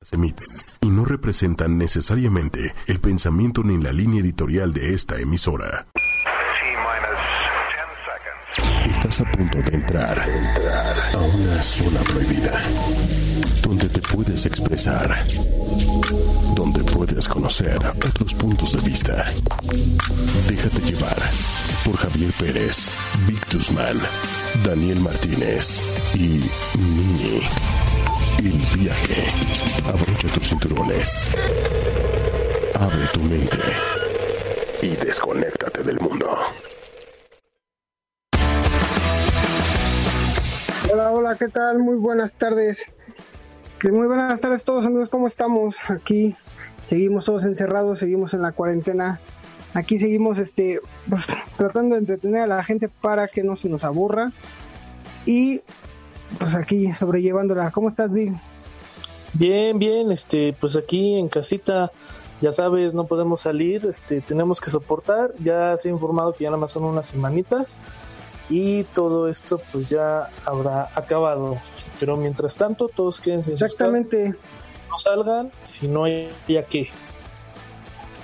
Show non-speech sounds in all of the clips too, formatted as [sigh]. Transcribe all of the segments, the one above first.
cbp.gov/careers. emiten y no representan necesariamente el pensamiento ni la línea editorial de esta emisora. Estás a punto de entrar, a una zona prohibida, donde te puedes expresar, donde puedes conocer otros puntos de vista. Déjate llevar por Javier Pérez, Vic Guzmán, Daniel Martínez y Nini. El viaje. Abrocha tus cinturones. Abre tu mente. Y desconéctate del mundo. Hola, hola, ¿qué tal? Muy buenas tardes. Muy buenas tardes todos amigos, ¿cómo estamos? Aquí seguimos todos encerrados, seguimos en la cuarentena. Aquí seguimos este pues, tratando de entretener a la gente para que no se nos aburra. Y pues aquí sobrellevándola. ¿Cómo estás, Vic? Bien, bien, este, pues aquí en casita, ya sabes, no podemos salir, este, tenemos que soportar. Ya se ha informado que ya nada más son unas semanitas y todo esto pues ya habrá acabado. Pero mientras tanto, todos quédense en Exactamente. no salgan, si no hay ya qué.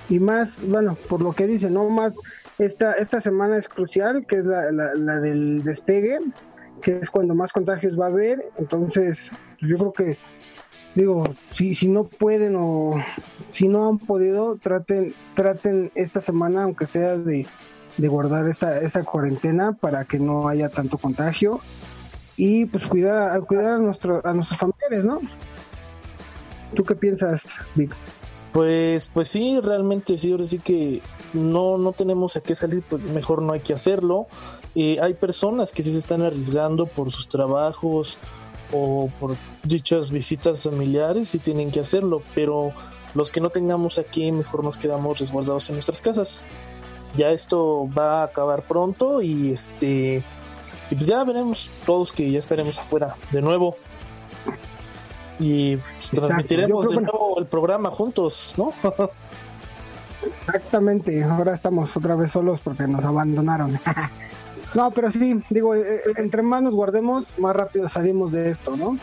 Y más, bueno, por lo que dice, no más, esta, esta semana es crucial, que es la, la, la del despegue, que es cuando más contagios va a haber. Entonces, pues, yo creo que, digo, si, si no pueden o si no han podido, traten, traten esta semana, aunque sea de, de guardar esa, esa cuarentena para que no haya tanto contagio y pues cuidar, cuidar a, nuestro, a nuestros familiares, ¿no? ¿Tú qué piensas, Vic? Pues, pues sí, realmente sí, ahora sí que no, no tenemos a qué salir, pues mejor no hay que hacerlo. Eh, hay personas que sí se están arriesgando por sus trabajos o por dichas visitas familiares y tienen que hacerlo, pero los que no tengamos aquí mejor nos quedamos resguardados en nuestras casas. Ya esto va a acabar pronto y este y pues ya veremos todos que ya estaremos afuera de nuevo. Y pues, transmitiremos de nuevo el programa juntos, ¿no? [laughs] Exactamente, ahora estamos otra vez solos porque nos abandonaron. [laughs] no, pero sí, digo, eh, entre más nos guardemos, más rápido salimos de esto, ¿no?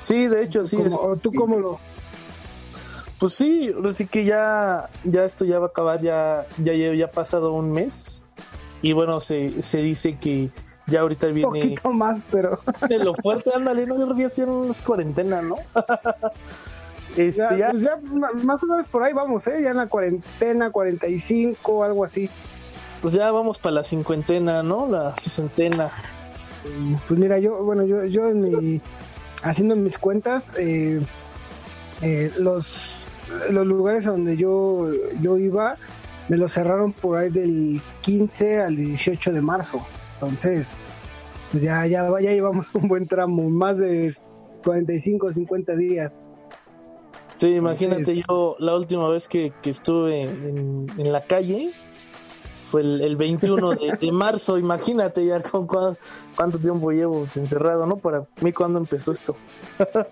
Sí, de hecho, sí. Como- es- ¿O tú cómo lo...? Pues sí, así que ya, ya esto ya va a acabar, ya, ya, ya ha pasado un mes. Y bueno, se, se dice que ya ahorita Un viene poquito más, pero [laughs] de lo fuerte, ándale, no, yo creo que ya unas cuarentena, ¿no? [laughs] este, ya, ya, pues ya más o menos por ahí vamos, ¿eh? Ya en la cuarentena, 45, algo así. pues ya vamos para la cincuentena, ¿no? La sesentena. Pues mira, yo, bueno, yo, yo en mi, haciendo mis cuentas, eh, eh, los, los lugares a donde yo, yo iba, me los cerraron por ahí del 15 al 18 de marzo. Entonces, pues ya, ya, ya llevamos [laughs] un buen tramo, más de 45 o 50 días. Sí, imagínate, Entonces- yo la última vez que, que estuve en, en la calle fue el, el 21 de, de marzo, imagínate ya con cua- cuánto tiempo llevo encerrado, ¿no? Para mí cuando empezó esto. [laughs]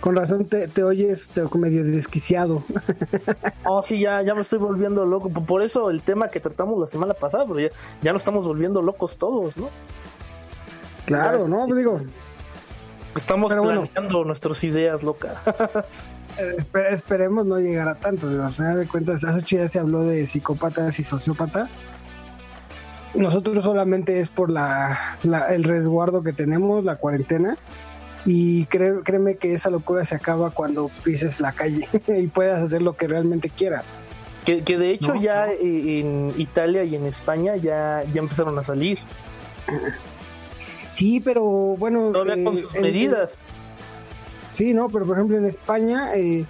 Con razón te, te oyes te- medio desquiciado. [laughs] Oh, sí, ya, ya me estoy volviendo loco. Por- eso el tema que tratamos la semana pasada, pero ya, ya nos estamos volviendo locos todos, ¿no? Claro, ¿no? Digo, Estamos Pero bueno. planeando nuestras ideas locas. [laughs] Eh, espe- esperemos no llegar a tanto. Digo, al final de cuentas, hace ocho días se habló de psicópatas y sociópatas. Nosotros solamente es por la, la- el resguardo que tenemos, la cuarentena. Y cree- créeme que esa locura se acaba cuando pises la calle [laughs] y puedas hacer lo que realmente quieras. que, que de hecho No, ya no. en Italia y en España ya, ya empezaron a salir. [laughs] Sí, pero bueno. Todavía con eh, sus en- medidas. Sí, no, pero por ejemplo en España eh,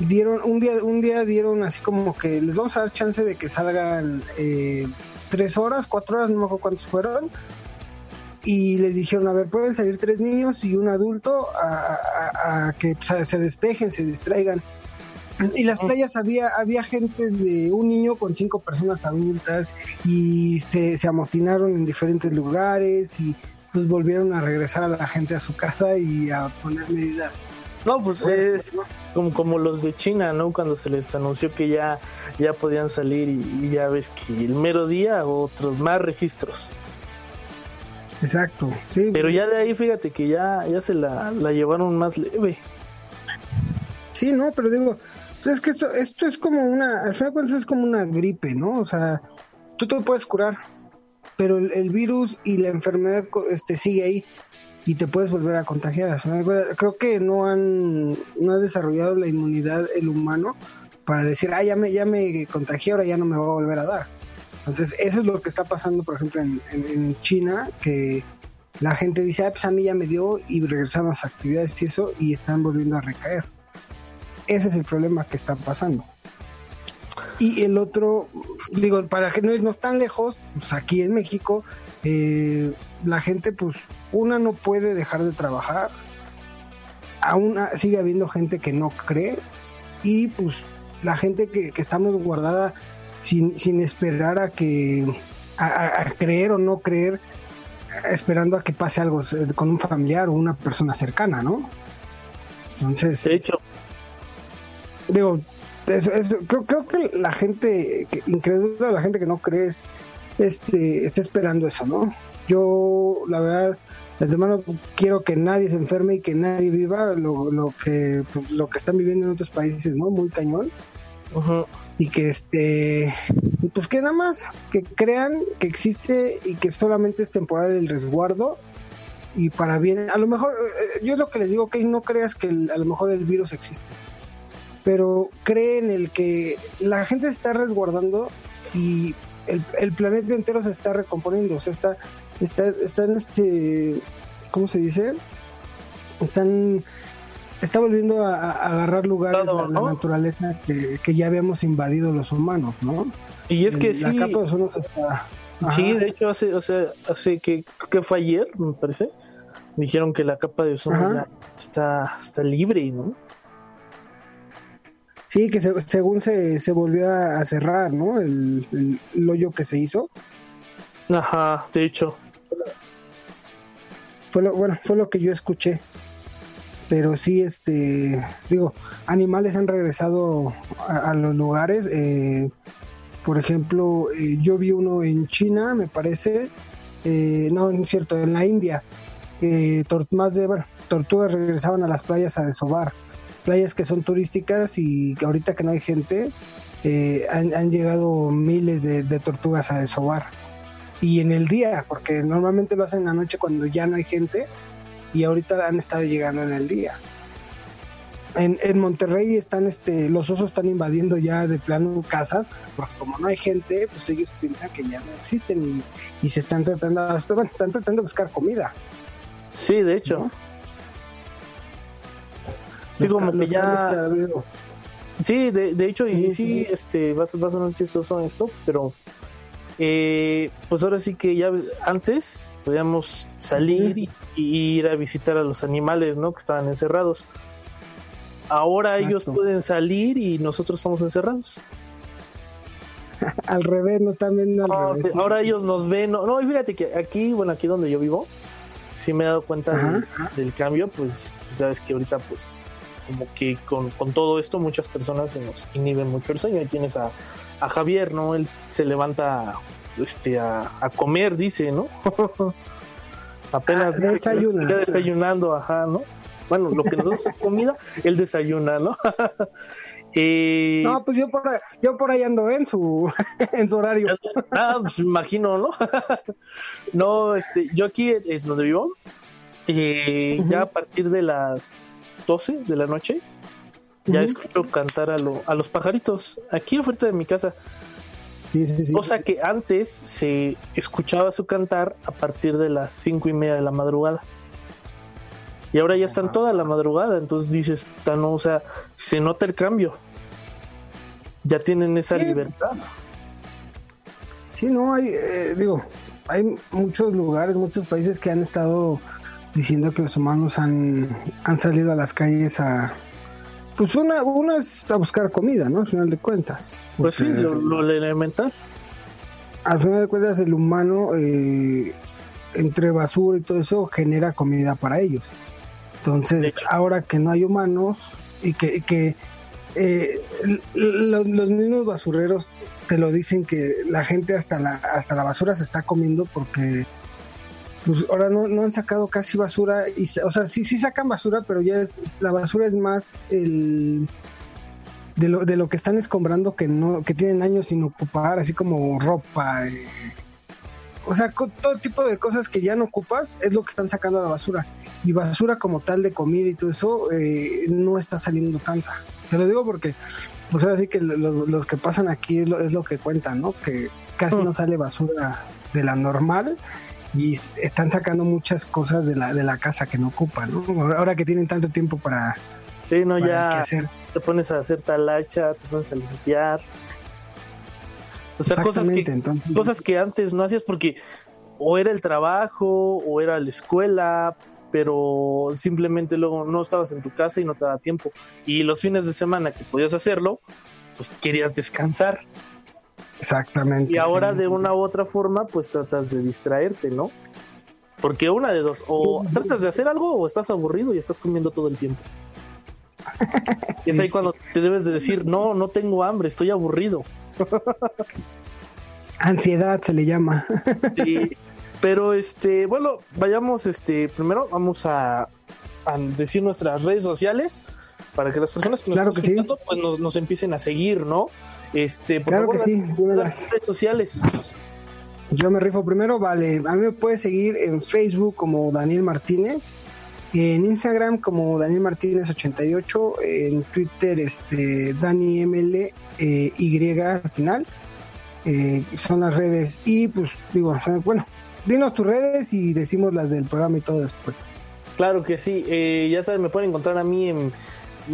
dieron un día, un día dieron así como que les vamos a dar chance de que salgan eh, tres horas, cuatro horas, no me acuerdo cuántos fueron, y les dijeron, a ver, pueden salir tres niños y un adulto a, que se despejen, se distraigan. Y las playas había, había gente de un niño con cinco personas adultas y se, se amotinaron en diferentes lugares y pues volvieron a regresar a la gente a su casa y a poner medidas. No, pues es como, como los de China, ¿no? Cuando se les anunció que ya, ya podían salir y, ya ves que el mero día otros más registros. Exacto, sí. Pero ya de ahí fíjate que ya, ya se la, la llevaron más leve. Sí, no, pero digo, pues es que esto, esto es como una, al final cuentas es como una gripe, ¿no? O sea, tú te puedes curar, pero el, virus y la enfermedad este, sigue ahí y te puedes volver a contagiar. Creo que no han, no ha desarrollado la inmunidad el humano para decir, ah, ya me, ya me contagié, ahora ya no me va a volver a dar. Entonces, eso es lo que está pasando, por ejemplo, en, en, China, que la gente dice, ah, pues a mí ya me dio y regresaron a actividades y eso, y están volviendo a recaer. Ese es el problema que está pasando. Y el otro, digo, para que no irnos tan lejos, pues aquí en México, eh, la gente, pues, una no puede dejar de trabajar, aún sigue habiendo gente que no cree, y pues la gente que, estamos guardada sin, sin esperar a que, a, creer o no creer, esperando a que pase algo con un familiar o una persona cercana, ¿no? Entonces, de hecho, digo, creo, creo, que la gente que, incrédula, la gente que no cree, este, está esperando eso, ¿no? Yo, la verdad, de antemano quiero que nadie se enferme y que nadie viva lo, lo que lo que están viviendo en otros países, ¿no? Muy cañón. Y que este, pues que nada más que crean que existe y que solamente es temporal el resguardo y para bien. A lo mejor, eh, yo es lo que les digo, que no creas que a lo mejor el virus existe pero cree en el que la gente se está resguardando y el, planeta entero se está recomponiendo, o sea, está, está, en este, ¿cómo se dice? Están, está volviendo a, agarrar lugares de la, naturaleza que, ya habíamos invadido los humanos, ¿no? Y es que sí. La capa de ozono está... Sí, de hecho, hace, o sea, hace que, que fue ayer, me parece, dijeron que la capa de ozono está, está libre, ¿no? Sí, que según se, se volvió a, cerrar, ¿no? El, hoyo que se hizo. Ajá, de hecho. Fue lo, bueno, fue lo que yo escuché. Pero sí, este, digo, animales han regresado a, los lugares. Eh, por ejemplo, eh, yo vi uno en China, me parece. Eh, no, es cierto, en la India. más de, bueno, tortugas regresaban a las playas a desovar playas que son turísticas y ahorita que no hay gente, eh, han, llegado miles de, tortugas a desovar. Y en el día, porque normalmente lo hacen en la noche cuando ya no hay gente, y ahorita han estado llegando en el día. En, Monterrey están, este, los osos están invadiendo ya de plano casas, porque como no hay gente, pues ellos piensan que ya no existen y, se están tratando, están tratando de buscar comida. Sí, de hecho. Sí, como que ya. Sí, de, de hecho, y sí, este, va, va a sonar chistoso esto, pero eh, pues ahora sí que ya antes podíamos salir y, ir a visitar a los animales, ¿no? Que estaban encerrados. Ahora ellos pueden salir y nosotros estamos encerrados. [laughs] al revés, nos están viendo al revés. Ahora ellos nos ven. No, no, y fíjate que aquí, bueno, aquí donde yo vivo, sí me he dado cuenta del, cambio, pues, pues sabes que ahorita pues como que con, todo esto muchas personas se nos inhiben mucho el sueño. Y tienes a, Javier, ¿no? Él se levanta este, a, comer, dice, ¿no? [laughs] Apenas ah, desayuna. desayunando, ajá, ¿no? Bueno, lo que nos da comida, [laughs] él desayuna, ¿no? [laughs] Eh, no, pues yo por, ahí, yo por ahí ando en su, en su horario. Ah, pues imagino, ¿no? no, este, yo aquí es donde vivo, eh, ya a partir de las 12 de la noche, ya escucho cantar a, a los pajaritos aquí afuera de mi casa. Sí, sí, sí. Cosa que antes se escuchaba su cantar a partir de las cinco y media de la madrugada. Y ahora ya están toda la madrugada, entonces dices, no, o sea, se nota el cambio. Ya tienen esa libertad. Sí, no hay, eh, digo, hay muchos lugares, muchos países que han estado diciendo que los humanos han, han salido a las calles a, pues una, una es a buscar comida, ¿no? Al final de cuentas. Pues sí, lo, lo elemental. Al final de cuentas el humano, eh, entre basura y todo eso, genera comida para ellos. Entonces, ahora que no hay humanos y que, que eh, los, los mismos basureros te lo dicen que la gente hasta la, hasta la basura se está comiendo porque pues ahora no, no han sacado casi basura, y, o sea, sí, sí sacan basura, pero ya es, la basura es más el de lo, de lo que están escombrando que no, que tienen años sin ocupar, así como ropa, eh, o sea, con todo tipo de cosas que ya no ocupas es lo que están sacando a la basura. Y basura como tal de comida y todo eso eh, no está saliendo tanta. Te lo digo porque, pues ahora sí que lo, los que pasan aquí es lo, es lo que cuentan, ¿no? Que casi no sale basura de la normal y están sacando muchas cosas de la, de la casa que no ocupan, ¿no? Ahora que tienen tanto tiempo para... Sí, no, para ya hacer. te pones a hacer talacha, te pones a limpiar. O sea, cosas Exactamente, que, entonces... cosas que antes no hacías porque o era el trabajo o era la escuela, pero simplemente luego no estabas en tu casa y no te daba tiempo. Y los fines de semana que podías hacerlo, pues querías descansar. Exactamente. Y ahora sí. de una u otra forma, pues tratas de distraerte, ¿no? Porque una de dos, o tratas de hacer algo o estás aburrido y estás comiendo todo el tiempo. [laughs] Y es ahí cuando te debes de decir, no, no tengo hambre, estoy aburrido. [laughs] Ansiedad se le llama. [laughs] Sí, pero este, bueno, vayamos, este, primero vamos a, a decir nuestras redes sociales para que las personas que nos Claro están sí. escuchando, pues nos, nos empiecen a seguir, ¿no? Este, por Claro favor, que sí, las redes sociales. Yo me rifo primero, vale. A mí me puedes seguir en Facebook como Daniel Martínez, en Instagram como Daniel Martínez 88, en Twitter este Dani ML eh, Y al final. Eh, son las redes y pues digo, bueno, dinos tus redes y decimos las del programa y todo después. Claro que sí, eh, ya saben, me pueden encontrar a mí en,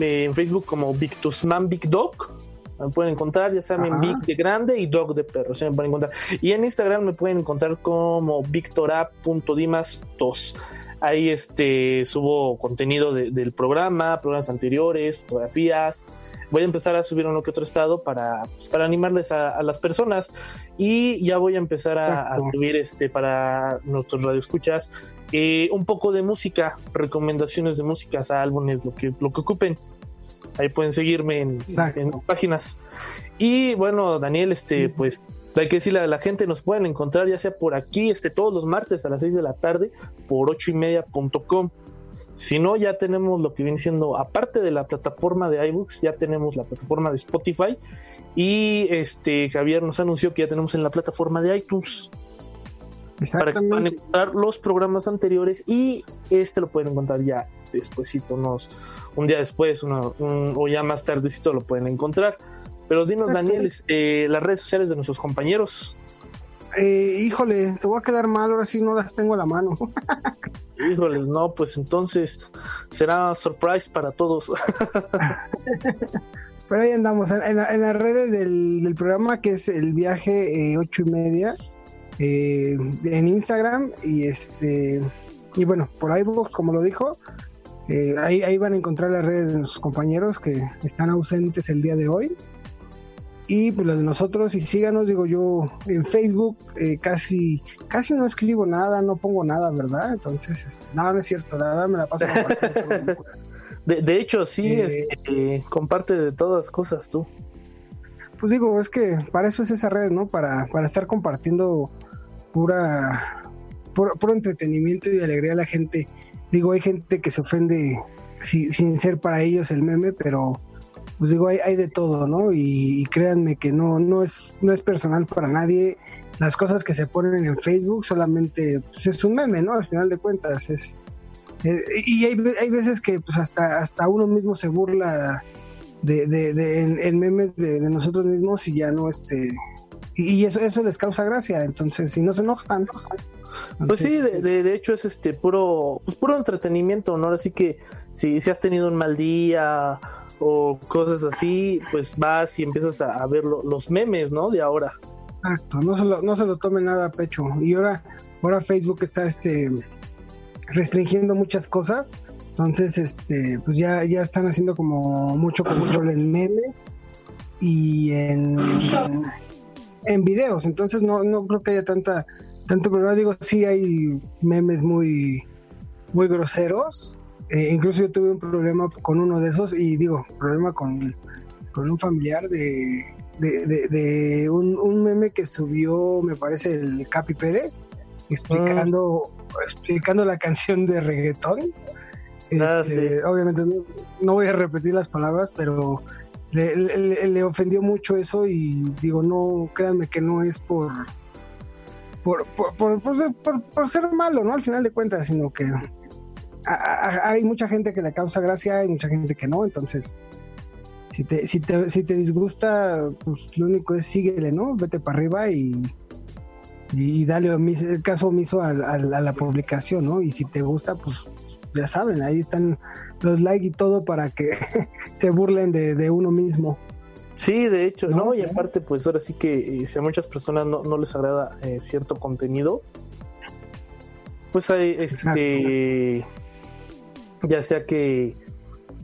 en Facebook como Victusman Big Dog. Me pueden encontrar, ya saben, Ajá. Big de grande y Dog de perro. Se me pueden encontrar. Y en Instagram me pueden encontrar como victora.dimas2. Ahí este, subo contenido de- del programa, programas anteriores, fotografías. Voy a empezar a subir uno que otro estado para, pues, para animarles a, a las personas. Y ya voy a empezar a, subir este para nuestros radioescuchas eh, un poco de música, recomendaciones de músicas, álbumes, lo que, lo que ocupen. Ahí pueden seguirme en, en páginas. Y bueno, Daniel, este, pues hay que decirle a la gente, nos pueden encontrar ya sea por aquí, este, todos los martes a las 6 de la tarde, por ocho y media punto com. Si no, ya tenemos lo que viene siendo, aparte de la plataforma de iBooks, ya tenemos la plataforma de Spotify. Y este Javier nos anunció que ya tenemos en la plataforma de iTunes para que puedan encontrar los programas anteriores y este lo pueden encontrar ya despuesito, unos, un día después uno- un- o ya más tardecito lo pueden encontrar. Pero dinos. Daniel, este, las redes sociales de nuestros compañeros. Eh, híjole, te voy a quedar mal, ahora sí no las tengo a la mano. [laughs] Híjole, no, pues entonces será surprise para todos. [laughs] Pero ahí andamos, en, en la- en las redes del, del programa que es el viaje eh, ocho y media, eh, en Instagram y este y bueno, por iVoox, como lo dijo, eh, ahí, ahí van a encontrar las redes de nuestros compañeros que están ausentes el día de hoy. Y pues las de nosotros, y síganos, digo yo, en Facebook eh, casi casi no escribo nada, no pongo nada, ¿verdad? Entonces, este, no, no es cierto, la verdad me la paso. [laughs] De, de hecho, sí, Eh, este, comparte de todas cosas tú. Pues digo, es que para eso es esa red, ¿no? Para, para estar compartiendo pura, puro, puro entretenimiento y alegría a la gente. Digo, hay gente que se ofende si- sin ser para ellos el meme, pero pues digo, hay, de todo, ¿no? Y, y créanme que no, no es, no es personal para nadie. Las cosas que se ponen en Facebook solamente pues, es un meme, ¿no? Al final de cuentas es eh, y hay, hay veces que pues hasta hasta uno mismo se burla de, de, de- en, en memes de, de nosotros mismos y ya no este y eso eso les causa gracia entonces si no se enojan Pues sí, Entonces, de, de- de hecho es este puro, pues puro entretenimiento, ¿no? Así que si, si has tenido un mal día o cosas así, pues vas y empiezas a, a ver lo- los memes, ¿no? De ahora. Exacto, no se lo, no se lo tome nada a pecho. Y ahora, ahora Facebook está este restringiendo muchas cosas. Entonces, este, pues ya, ya están haciendo como mucho control en meme y en, en videos. Entonces no, no creo que haya tanta, tanto problema. Digo, sí hay memes muy, muy groseros. Eh, incluso yo tuve un problema con uno de esos y digo, problema con, con un familiar de, de, de, un, un, meme que subió, me parece, el Capi Pérez, explicando, explicando la canción de reggaetón. Ah, Este, Obviamente no, no voy a repetir las palabras, pero le, le, ofendió mucho eso y digo, no, créanme que no es por por, por, por, por ser, malo, ¿no? Al final de cuentas, sino que a- a- hay mucha gente que le causa gracia, hay mucha gente que no, entonces si te, si te, si te disgusta, pues lo único es síguele, ¿no? Vete para arriba y, y dale omis- caso omiso al- a, la publicación, ¿no? Y si te gusta, pues ya saben, ahí están los likes y todo para que [laughs] se burlen de, de uno mismo. Sí, de hecho, No, no, y aparte, pues ahora sí que eh, si a muchas personas no, no les agrada eh, cierto contenido, pues hay este, ya sea que,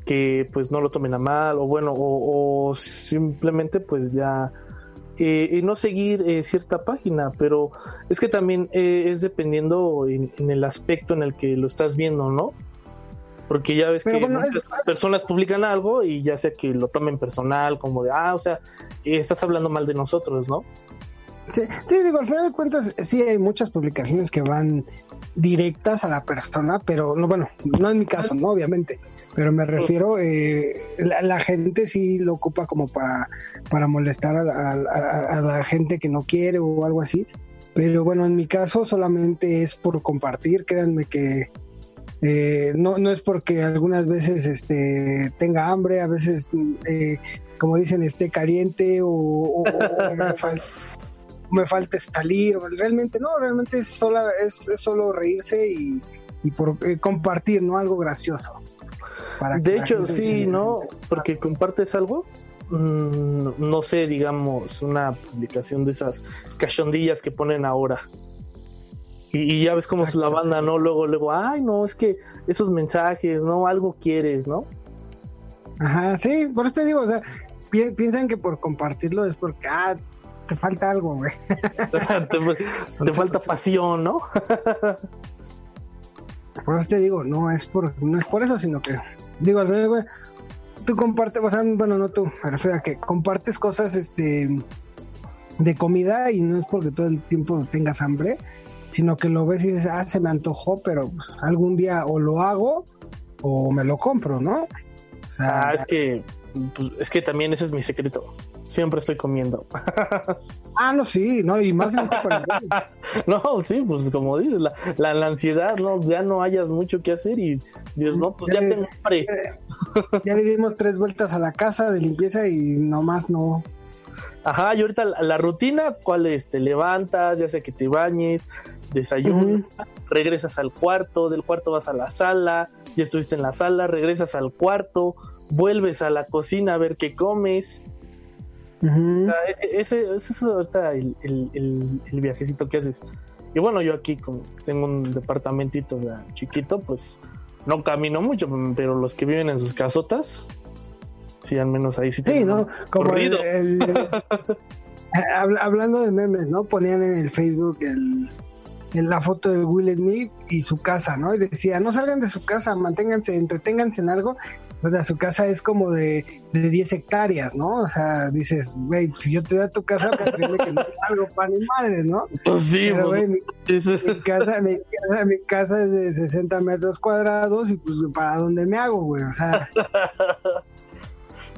que pues no lo tomen a mal, o bueno, o, o simplemente pues ya eh, y no seguir eh, cierta página, pero es que también eh, es dependiendo en, en el aspecto en el que lo estás viendo, ¿no? Porque ya ves Pero que bueno, muchas es- personas publican algo y ya sea que lo tomen personal, como de, ah, o sea, eh, estás hablando mal de nosotros, ¿no? Sí, sí, digo, al final de cuentas, sí hay muchas publicaciones que van directas a la persona, pero no, bueno, no en mi caso, no, obviamente, pero me refiero, eh, la, la gente sí lo ocupa como para, para molestar a, la- a la- a la gente que no quiere o algo así, pero bueno, en mi caso solamente es por compartir, créanme que eh, no, no es porque algunas veces este, tenga hambre, a veces, eh, como dicen, esté caliente o, o- o [laughs] me falta me salir, realmente no, realmente es, sola, es, es solo reírse y, y por eh, compartir, ¿no? Algo gracioso. Para De hecho, sí, ¿no? Porque compartes algo, mm, no sé, digamos, una publicación de esas cachondillas que ponen ahora. Y, y ya ves cómo es la banda. ¿no? Luego, luego, ay, no, es que esos mensajes, ¿no? Algo quieres, ¿no? Ajá, sí, por eso te digo, o sea, pi- piensan que por compartirlo es porque, ah, te falta algo, güey. [laughs] te, te falta pasión, ¿no? [laughs] Por eso te digo, no es por, no es por eso, sino que, digo, al final, güey, tú compartes, o sea, bueno, no tú, me a que compartes cosas, este, de comida y no es porque todo el tiempo tengas hambre, sino que lo ves y dices, ah, se me antojó, pero algún día o lo hago o me lo compro, ¿no? Ah, es que, pues, es que también ese es mi secreto. Siempre estoy comiendo. [laughs] ah, no, sí, no, y más en esta [laughs] cuarentena. No, sí, pues como dices, la, la, la ansiedad, ¿no? Ya no hayas mucho que hacer y Dios, no, pues ya Eh, tengo hambre. ya le dimos tres vueltas a la casa de limpieza y nomás no. Ajá, y ahorita la, la rutina, ¿cuál es? Te levantas, ya sea que te bañes, desayunas, regresas al cuarto, del cuarto vas a la sala, ya estuviste en la sala, regresas al cuarto, vuelves a la cocina a ver qué comes. Ujú. O sea, e- e- ese, ese es ahorita el, el- el- el viajecito que haces. Y bueno, yo aquí como tengo un departamentito o sea, chiquito, pues no camino mucho, pero los que viven en sus casotas, sí, al menos ahí sí Sí, ¿no? Como [laughs] hablando de memes, ¿no? Ponían en el Facebook el, en la foto de Will Smith y su casa, ¿no? Y decía, no salgan de su casa, manténganse, entreténganse en algo. Pues de su casa es como de, de 10 hectáreas, ¿no? O sea, dices, güey, si yo te doy a tu casa, pues créeme que no algo para mi madre, ¿no? Pues sí, Pero, pues, güey, mi, mi casa, mi, casa, mi casa es de 60 metros cuadrados y pues para dónde me hago, güey. O sea, [laughs]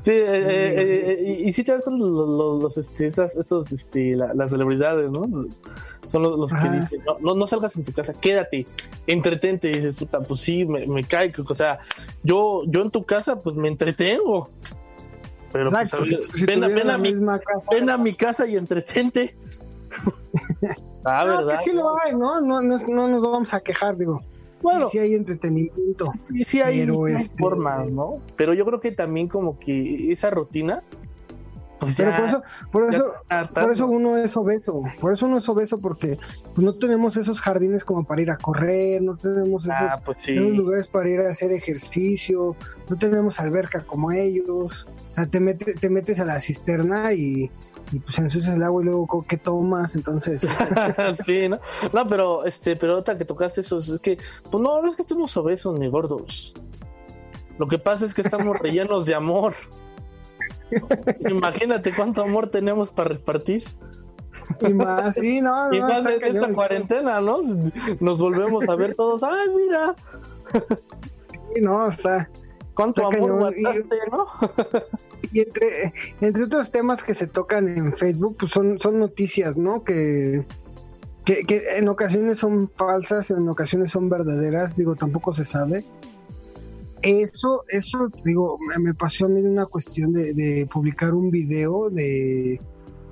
Sí, eh, eh, eh, y, y sí con los, los, los, este, esas, esos, este, la- las celebridades, ¿no? Son los, los que dicen, no, no, no salgas en tu casa, quédate, entretente, y dices, puta, pues sí, me, que- o sea, yo, yo en tu casa, pues me entretengo. Pero pues, exacto. a ver, si, si ven, a, ven mi, ven a mi casa y entretente. [laughs] ah, No, ¿verdad? que sí lo hay, ¿no? No, no, no nos vamos a quejar, digo. Bueno, sí, sí hay entretenimiento. Sí, sí hay Pero, este- formas, ¿no? Pero yo creo que también como que esa rutina, pues Pero ya, por eso, por eso, por eso uno es obeso, por eso uno es obeso porque no tenemos esos jardines como para ir a correr, no tenemos esos, Ah, pues sí. esos lugares para ir a hacer ejercicio, no tenemos alberca como ellos, o sea, te, mete- te metes a la cisterna y, y, pues ensucias el agua y luego ¿co- ¿qué tomas? Entonces, [laughs] [laughs] sí, ¿no? No, pero este, pero ahorita que tocaste eso, es que, pues no, no es que estemos obesos ni gordos. Lo que pasa es que estamos rellenos de amor. Imagínate cuánto amor tenemos para repartir. y más, sí, no, no, y más en esta cuarentena, ¿no? Nos volvemos a ver todos. Ay, mira, Sí, no, está, cuánto Está amor y- ¿no? [laughs] Y entre, entre otros temas que se tocan en Facebook, pues son, son noticias, ¿no? Que, que, que en ocasiones son falsas, en ocasiones son verdaderas, digo, tampoco se sabe. Eso, eso, digo, me- pasó a mí una cuestión de, de publicar un video de,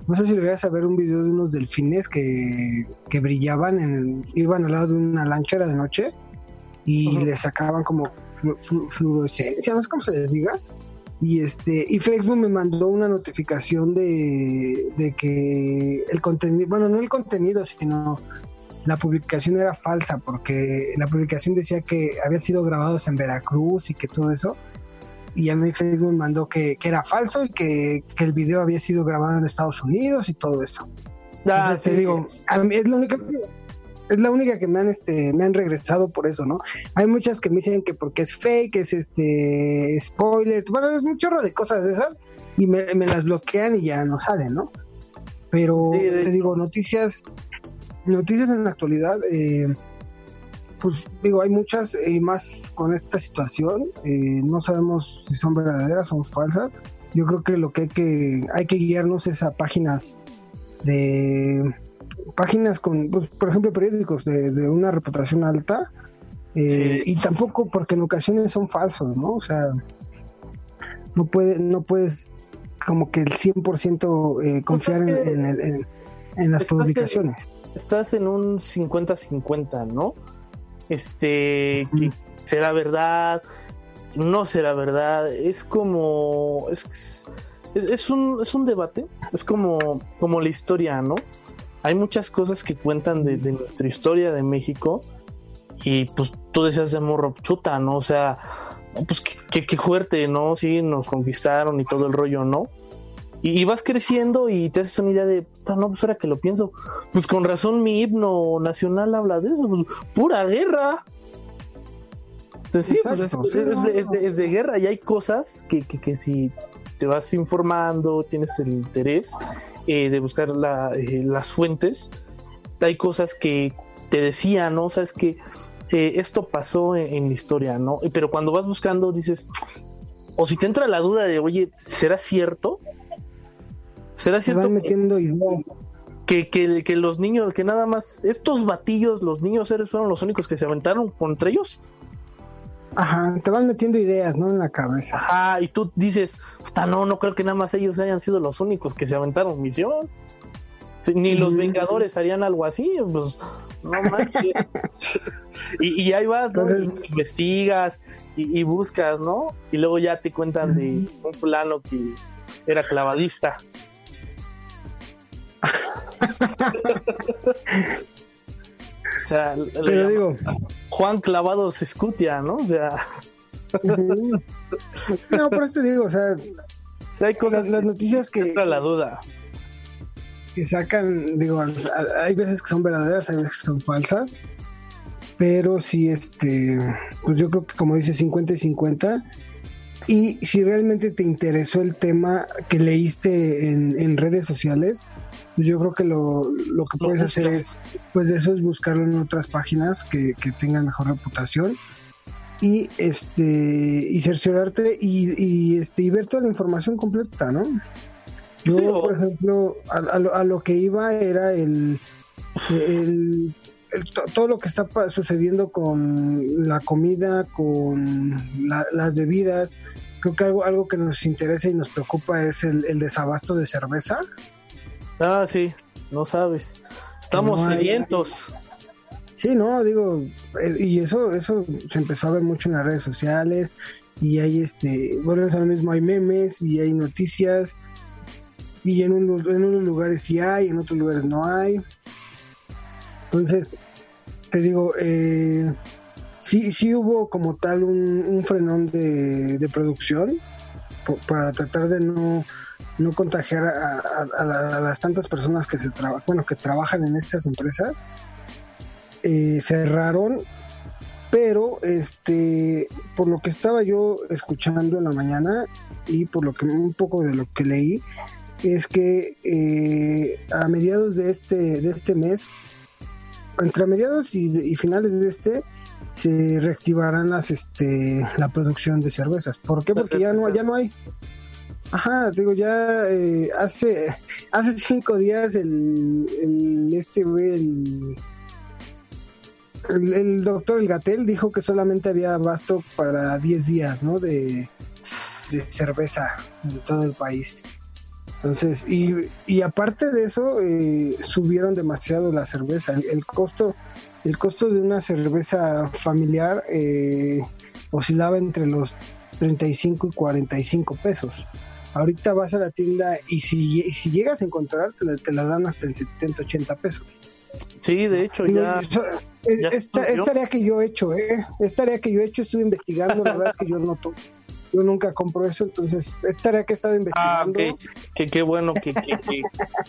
no sé si lo voy a saber, un video de unos delfines que, que brillaban, en, iban al lado de una lancha, era de noche, y Ujú. le sacaban como fluorescencia, no sé cómo se les diga, y este y Facebook me mandó una notificación de, de que el contenido bueno no el contenido sino la publicación era falsa porque la publicación decía que había sido grabados en Veracruz y que todo eso. Y a mí Facebook me mandó que, que era falso y que, que el video había sido grabado en Estados Unidos y todo eso. Ah, entonces te digo, a mí es la única es la única que me han este me han regresado por eso, ¿no? Hay muchas que me dicen que porque es fake, es este spoiler, bueno, es un chorro de cosas de esas y me, me las bloquean y ya no salen, ¿no? Pero Sí, te digo, noticias noticias en la actualidad eh, pues digo, hay muchas y más con esta situación, eh, no sabemos si son verdaderas o falsas. Yo creo que lo que hay que hay que guiarnos es a páginas de páginas con, pues, por ejemplo, periódicos de, de una reputación alta eh, Sí. y tampoco porque en ocasiones son falsos, ¿no? O sea, no puede, no puedes como que el 100% eh, confiar Pues es en, que en el- en- en las estás que- publicaciones. estás en un 50-50, ¿no? Este, que será verdad, no será verdad, es como, es, es, es un, es un debate, es como, como la historia, ¿no? Hay muchas cosas que cuentan de, de nuestra historia de México y pues tú decías de morro chuta, ¿no? O sea, pues qué, qué- fuerte, ¿no? Sí, nos conquistaron y todo el rollo, ¿no? Y, y vas creciendo y te haces una idea de, "Puta, no, pues ahora que lo pienso, pues con razón mi himno nacional habla de eso, pues pura guerra. Entonces sí, pues es, es de, es de- es de guerra y hay cosas que, que, que si te vas informando, tienes el interés eh, de buscar la, eh, las fuentes, hay cosas que te decían, ¿no? O sea, es que eh, esto pasó en, en la historia, ¿no? Pero cuando vas buscando dices, o si te entra la duda de, oye, ¿será cierto? ¿Será Se cierto van que- metiendo que, que, que los niños, que nada más, estos batillos, los niños seres fueron los únicos que se aventaron contra ellos. Ajá, te van metiendo ideas, ¿no? En la cabeza. Ajá, y tú dices, puta, no, no creo que nada más ellos hayan sido los únicos que se aventaron misión. Ni los Mm. Vengadores harían algo así, pues no manches. [laughs] y, y ahí vas, ¿no? Entonces- Y investigas y, y buscas, ¿no? Y luego ya te cuentan de un plano que era clavadista. [laughs] o sea, le Pero digo, Juan Clavados Escutia, ¿no? O sea, no, por eso te digo, o sea, o sea, hay cosas las, las noticias que entra la duda. que sacan, digo, hay veces que son verdaderas, hay veces que son falsas, pero sí, este, pues yo creo que como dice 50 y 50, y si realmente te interesó el tema que leíste en, en redes sociales, pues yo creo que lo, lo que Lo puedes hacer es, pues de eso es buscarlo en otras páginas que, que tengan mejor reputación y este y cerciorarte y, y, este y ver toda la información completa, ¿no? Yo, Sí, o- por ejemplo, a, a lo, a lo que iba era el, el- el- to- todo lo que está sucediendo con la comida, con la- las bebidas. Creo que algo, algo que nos interesa y nos preocupa es el, el desabasto de cerveza. Ah, sí, no sabes. Estamos No hay- sedientos. Sí, no, digo, eh, y eso, eso se empezó a ver mucho en las redes sociales y hay este, bueno, es lo mismo, hay memes y hay noticias y en, unos, en unos lugares sí hay, en otros lugares no hay. Entonces, te digo, eh, sí, sí hubo como tal un, frenón de, producción para tratar de no, no contagiar a, las tantas personas que se bueno, que trabajan en estas empresas. Eh, cerraron, pero este, por lo que estaba yo escuchando en la mañana y por lo que un poco de lo que leí, es que eh, a mediados de este, de este mes, entre mediados y, finales de este, se reactivarán las, este, la producción de cervezas. ¿Por qué? Porque ya no, ya no hay. Ajá, digo, ya eh, hace, [laughs] hace cinco días el, el este el, el, doctor El Gatel dijo que solamente había abasto para 10 días, ¿no? De, de cerveza en todo el país. Entonces, y, y aparte de eso, eh, subieron demasiado la cerveza. El, costo el costo de una cerveza familiar eh, oscilaba entre los 35 y 45 pesos. Ahorita vas a la tienda y si, si llegas a encontrar, te la, dan hasta en 70, 80 pesos. Sí, de hecho, ya. esta, área que yo he hecho, ¿eh? Esta área que yo he hecho, estuve investigando, la verdad es que yo noto yo nunca compro eso, entonces es tarea que he estado investigando. Ah, que qué bueno que,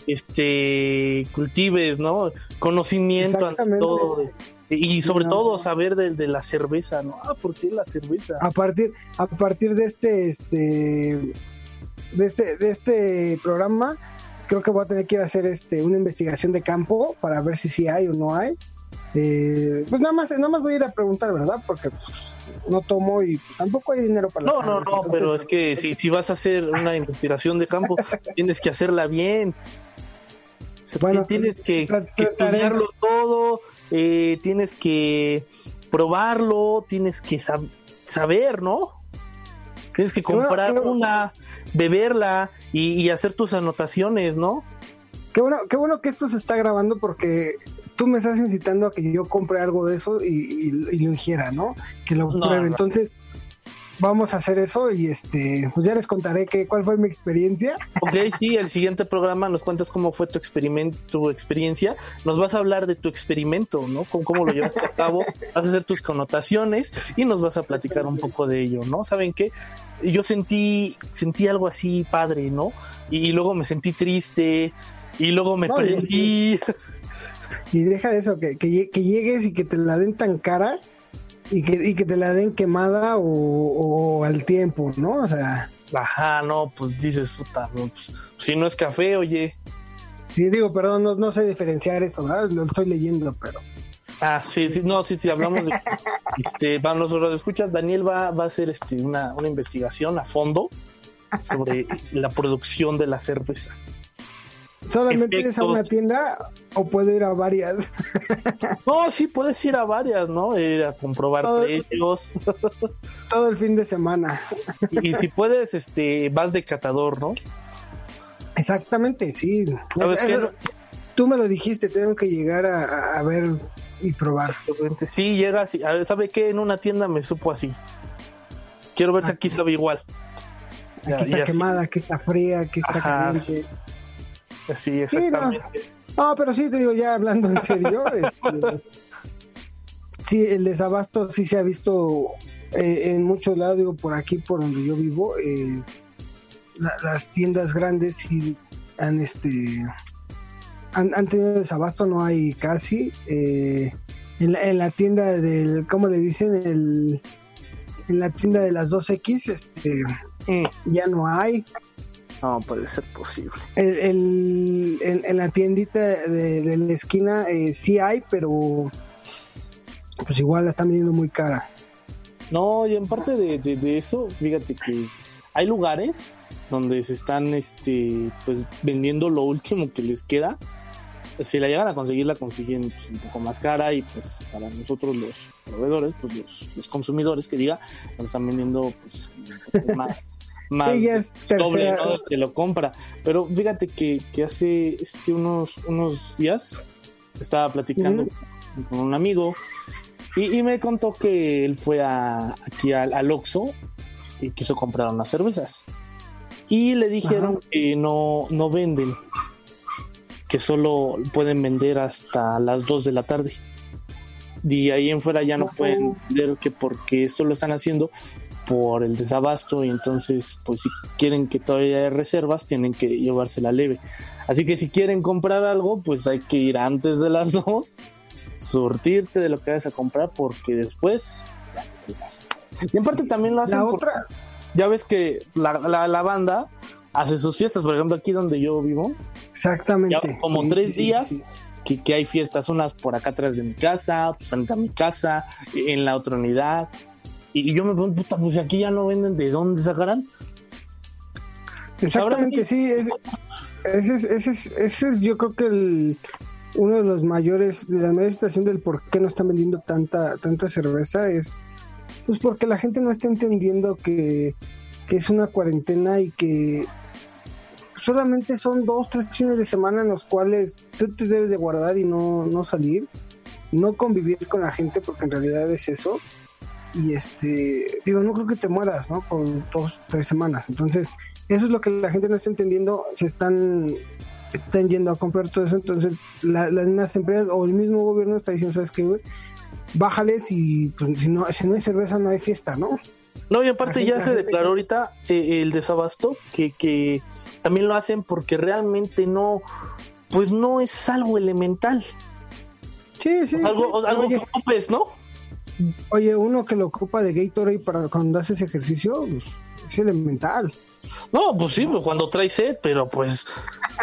este cultives, ¿no? Conocimiento ante todo. Y sobre todo saber de, de, la cerveza, ¿no? Ah, ¿por qué la cerveza? A partir, a partir de este, este, de este, de este programa, creo que voy a tener que ir a hacer este una investigación de campo para ver si sí hay o no hay. Eh, pues nada más, nada más voy a ir a preguntar, ¿verdad? Porque pues, no tomo y tampoco hay dinero para No, no, no, pero es que si, si vas a hacer una [laughs] investigación de campo, tienes que hacerla bien. bueno, tienes que, estudiarlo todo, eh, tienes que probarlo, tienes que saber, ¿no? Tienes que comprar una, beberla y, y, hacer tus anotaciones, ¿no? Qué bueno, qué bueno que esto se está grabando porque tú me estás incitando a que yo compre algo de eso y, lo ingiera, ¿no? Que lo pruebe. Entonces, vamos a hacer eso y este, pues ya les contaré que, cuál fue mi experiencia. Ok, sí, el siguiente programa nos cuentas cómo fue tu experimento, tu experiencia. Nos vas a hablar de tu experimento, ¿no? Cómo, cómo lo llevaste a cabo, [laughs] vas a hacer tus connotaciones y nos vas a platicar un poco de ello, ¿no? ¿Saben qué? Yo sentí, sentí algo así padre, ¿no? Y, luego me sentí triste y luego me prendí. Y deja de eso, que, que, llegues y que te la den tan cara y que, y que te la den quemada o, al tiempo, ¿no? O sea. Ajá, no, pues dices, puta, pues, si no es café, oye. Sí, digo, perdón, no, no sé diferenciar eso, ¿verdad? Lo estoy leyendo, pero. Ah, sí, sí, no, sí, sí, hablamos de. [laughs] este, vamos, los escuchas, Daniel va, va a hacer este, una, una investigación a fondo [laughs] sobre la producción de la cerveza. ¿Solamente ir a una tienda o puedo ir a varias? [laughs] no, sí, puedes ir a varias, ¿no? Ir a comprobar precios. [laughs] todo el fin de semana. y si puedes, este, vas de catador, ¿no? Exactamente, sí. tú me lo dijiste, tengo que llegar a, ver y probar. Sí, llegas y, a ver, ¿sabe qué? En una tienda me supo así. Quiero ver si aquí sabe igual. Aquí está quemada, aquí está fría, aquí está caliente. Sí, exactamente. no. pero sí, te digo, ya hablando en serio, [laughs] este, sí, el desabasto sí se ha visto eh, en muchos lados, digo, por aquí, por donde yo vivo, eh, las tiendas grandes sí han, este, han, tenido desabasto, no hay casi. Eh, en, la, tienda del, ¿cómo le dicen? El, en la tienda de las 2X, este, mm. ya no hay. No, puede ser posible. El, en, la tiendita de, la esquina eh, sí hay, pero pues igual la están vendiendo muy cara. No, y en parte de, eso, fíjate que hay lugares donde se están este pues vendiendo lo último que les queda. Si la llegan a conseguir, la consiguen pues, un poco más cara y pues para nosotros los proveedores, pues los, consumidores que diga, nos están vendiendo pues un poco más [laughs] más doble, Que lo compra. Pero fíjate que, hace este unos, unos días estaba platicando con un amigo y, me contó que él fue a, aquí al, al Oxxo y quiso comprar unas cervezas. y le dijeron que no, no venden, que solo pueden vender hasta las 2 de la tarde. Y ahí en fuera ya no pueden vender que porque eso lo están haciendo por el desabasto y entonces pues si quieren que todavía haya reservas tienen que llevársela leve. Así que si quieren comprar algo pues hay que ir antes de las [laughs] 2, surtirte de lo que vas a comprar porque después... Y en parte también lo hacen... La otra ya ves que la, la, banda hace sus fiestas, por ejemplo, aquí donde yo vivo. Exactamente. como tres días Que, que, hay fiestas, unas por acá atrás de mi casa, pues, frente a mi casa, en la otra unidad. Y, yo me pregunto, puta, pues aquí ya no venden, ¿de dónde sacarán? Exactamente, sí. ese, es, ese, es, ese es, yo creo que el, uno de los mayores, de la mayor situación del por qué no están vendiendo tanta, tanta cerveza es pues porque la gente no está entendiendo que, es una cuarentena y que solamente son dos, tres fines de semana en los cuales tú te debes de guardar y no, no salir, no convivir con la gente porque en realidad es eso. Y este, digo, no creo que te mueras, ¿no? Por dos, tres semanas. Entonces, eso es lo que la gente no está entendiendo. Se están, están yendo a comprar todo eso. Entonces, las mismas empresas o el mismo gobierno está diciendo, ¿sabes qué, güey? bájales y pues, si, no, si no hay cerveza no hay fiesta, ¿no? No, y aparte ya se declaró ahorita eh, el desabasto, que, que también lo hacen porque realmente no, pues no es algo elemental. Sí, sí. Algo, algo que ocupes, ¿no? Oye, uno que lo ocupa de Gatorade para cuando haces ejercicio, pues, es elemental. No, pues sí, pues, cuando traes sed, pero pues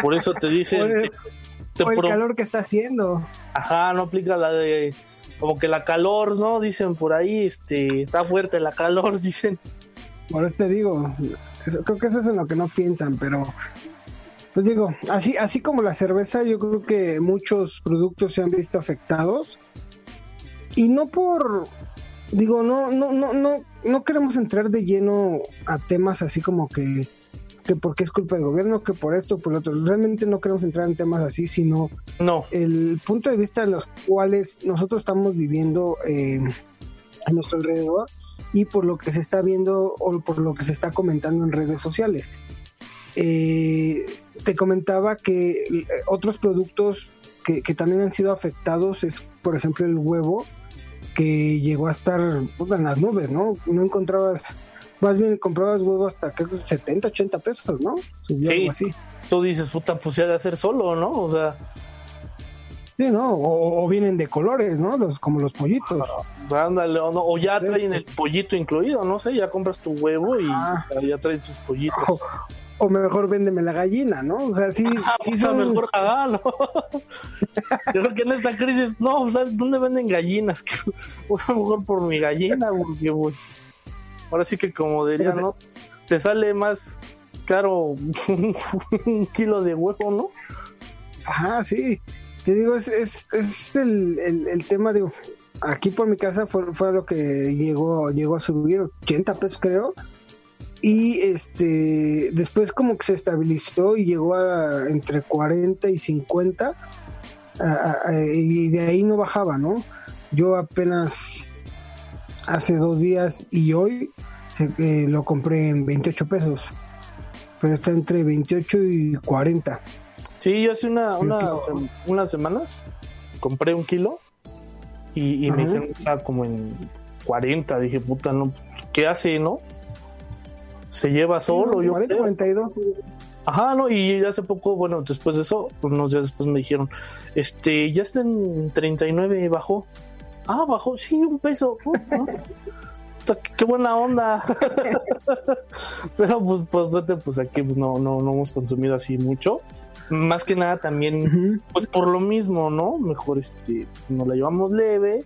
por eso te dicen... [laughs] por el calor que está haciendo. Ajá, no aplica la de como que la calor, ¿no? Dicen por ahí, este, está fuerte la calor, [laughs] dicen. Por eso te digo, creo que eso es en lo que no piensan, pero pues digo, así, así como la cerveza, yo creo que muchos productos se han visto afectados y no por, digo, no, no, no, no, no queremos entrar de lleno a temas así como que que porque es culpa del gobierno, que por esto, por lo otro. Realmente no queremos entrar en temas así, sino no. el punto de vista de los cuales nosotros estamos viviendo eh, a nuestro alrededor y por lo que se está viendo o por lo que se está comentando en redes sociales. Eh, te comentaba que eh, otros productos que, también han sido afectados es, por ejemplo, el huevo, que llegó a estar pues, en las nubes, ¿no? No encontrabas más bien comprabas huevos hasta que 70, 80 pesos, ¿no? sí, así. Tú dices, puta, pues ya de hacer solo, ¿no? O sea. Sí, ¿no? O, vienen de colores, ¿no? Los, como los pollitos. ándale, o, ya traen el pollito incluido, no sé, ya compras tu huevo y ah. ya traen tus pollitos. O, mejor véndeme la gallina, ¿no? O sea, sí, [laughs] ah, sí pues, mejor ah, ¿no? [laughs] Yo creo que en esta crisis, no, ¿sabes dónde venden gallinas? [laughs] O a lo mejor por mi gallina, porque pues Ahora sí que como diría, ¿no? Te sale más caro un kilo de huevo, ¿no? Ajá, sí. Te digo, es, es, es el, el, tema, digo, aquí por mi casa fue, fue lo que llegó, llegó a subir 80 pesos creo. Y este después como que se estabilizó y llegó a entre 40 y 50 y de ahí no bajaba, ¿no? Yo apenas hace dos días y hoy eh, lo compré en 28 pesos. Pero está entre 28 y 40. Sí, yo hace una, unas semanas compré un kilo y, me dijeron que estaba como en 40. Dije, puta, no, ¿qué hace, no? Se lleva solo. yo 40, 42. Ajá, no, y hace poco, bueno, después de eso, unos días después me dijeron, este, ya está en 39, bajó. Ah, bajó, sí, un peso. Uh, [laughs] qué buena onda. [laughs] Pero pues, pues, pues aquí no, no, no hemos consumido así mucho. Más que nada también, pues por lo mismo, ¿no? Mejor este, nos la llevamos leve.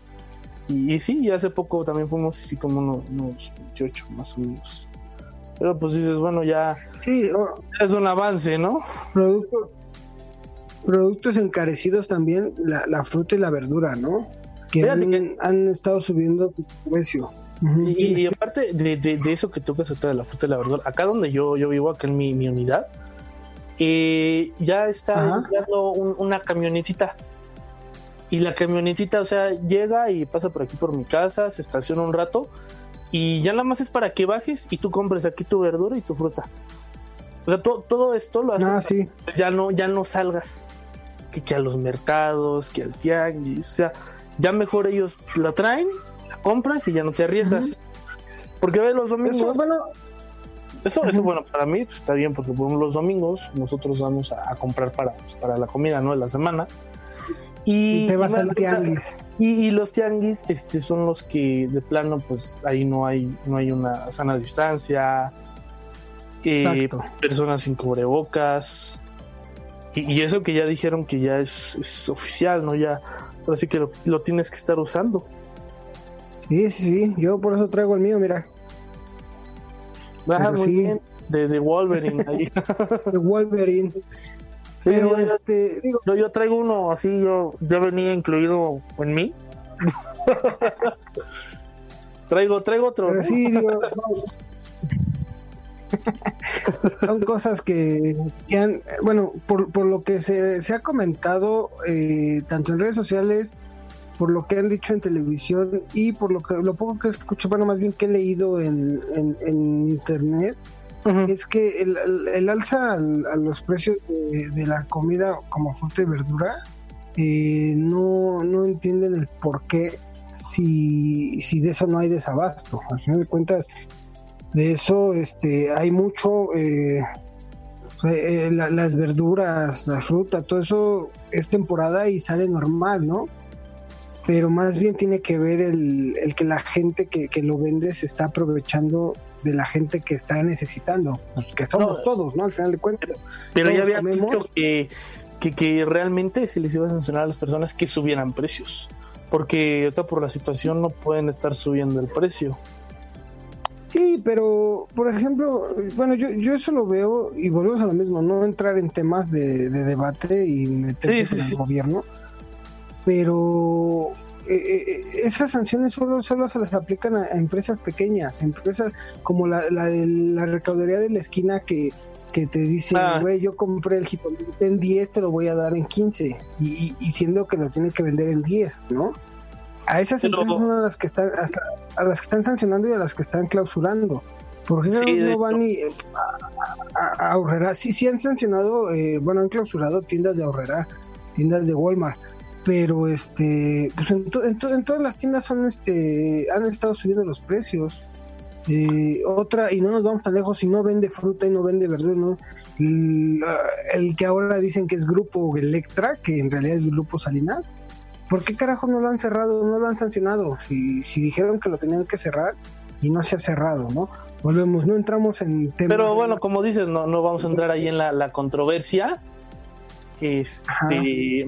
Y, sí, hace poco también fuimos así como unos, unos 28 más o menos. Pero pues dices, bueno, ya, sí, es un avance, ¿no? Productos, productos encarecidos también, la, la fruta y la verdura, ¿no? que han, estado subiendo su precio. y, aparte de, eso que tocas de la fruta y la verdura, acá donde yo, yo vivo, acá en mi, unidad, eh, ya está entrando una camionetita. Y la camionetita, o sea, llega y pasa por aquí por mi casa, se estaciona un rato y ya nada más es para que bajes y tú compres aquí tu verdura y tu fruta. O sea, todo esto lo hace. Ah, sí. Ya no, ya no salgas que, que a los mercados, que al tianguis. O sea, ya mejor ellos la traen, la compras y ya no te arriesgas. Porque ve los domingos. Eso, bueno, Eso, eso bueno, para mí pues, está bien porque por ejemplo, los domingos nosotros vamos a, a comprar para, pues, para la comida, ¿no? De la semana. Y, te vas y al tianguis. Y, y los tianguis este, son los que de plano, pues ahí no hay, no hay una sana distancia, eh, personas sin cubrebocas. Y, y eso que ya dijeron que ya es, es oficial, ¿no? Ya, así que lo, lo tienes que estar usando. Sí, sí, sí. Yo por eso traigo el mío, mira. Ah, muy sí. bien. De, de Wolverine ahí. De Wolverine. Sí, Pero yo, este, digo, yo- yo traigo uno así, yo ya venía incluido en mí. [laughs] traigo, traigo otro. pero ¿no? sí, digo, no. [laughs] son cosas que, que han, bueno, por, por lo que se, se ha comentado eh, tanto en redes sociales, por lo que han dicho en televisión y por lo que lo poco que escucho, bueno, más bien que he leído en, en, en internet, Es que el, el- alza al- a los precios de, la comida como fruta y verdura eh, no, no entienden el por qué si, si de eso no hay desabasto. Al final de cuentas, de eso este, hay mucho, eh, eh, la- las verduras, la fruta, todo eso es temporada y sale normal, ¿no? Pero más bien tiene que ver el, el que la gente que, que lo vende se está aprovechando de la gente que está necesitando, pues, que somos No. todos, ¿no? Al final de cuentas. Pero ya habían comemos. dicho que, que, que realmente se les iba a sancionar a las personas que subieran precios. Porque ahorita por la situación no pueden estar subiendo el precio. Sí, pero por ejemplo, bueno, yo, yo eso lo veo y volvemos a lo mismo, no entrar en temas de, de debate y meterse Sí, sí, con el sí. gobierno, pero eh, eh, esas sanciones solo, solo se las aplican a, empresas pequeñas, empresas como la, la de la recaudería de la esquina que, que te dice, Ah. güey, yo compré el jitomate en 10, te lo voy a dar en 15, y, y, y siendo que lo tiene que vender en 10, ¿no? A esas Pero- empresas son a las que están hasta a las que están sancionando y a las que están clausurando. Porque Sí, no van ni eh, a, a, a ahorrera. Sí, sí han sancionado, eh, bueno, han clausurado tiendas de ahorrera, tiendas de Walmart. Pero este, pues en, to- en, to- en todas las tiendas son este, han estado subiendo los precios. Eh, otra, y no nos vamos tan lejos, si no vende fruta y no vende verdura, ¿no? El, el que ahora dicen que es Grupo Electra, que en realidad es Grupo Salinas, ¿por qué carajo no lo han cerrado, no lo han sancionado? Si, si dijeron que lo tenían que cerrar y no se ha cerrado, ¿no? Volvemos, no entramos en temas. Pero bueno, como dices, no, no vamos a entrar ahí en la, la controversia. Este, Ajá.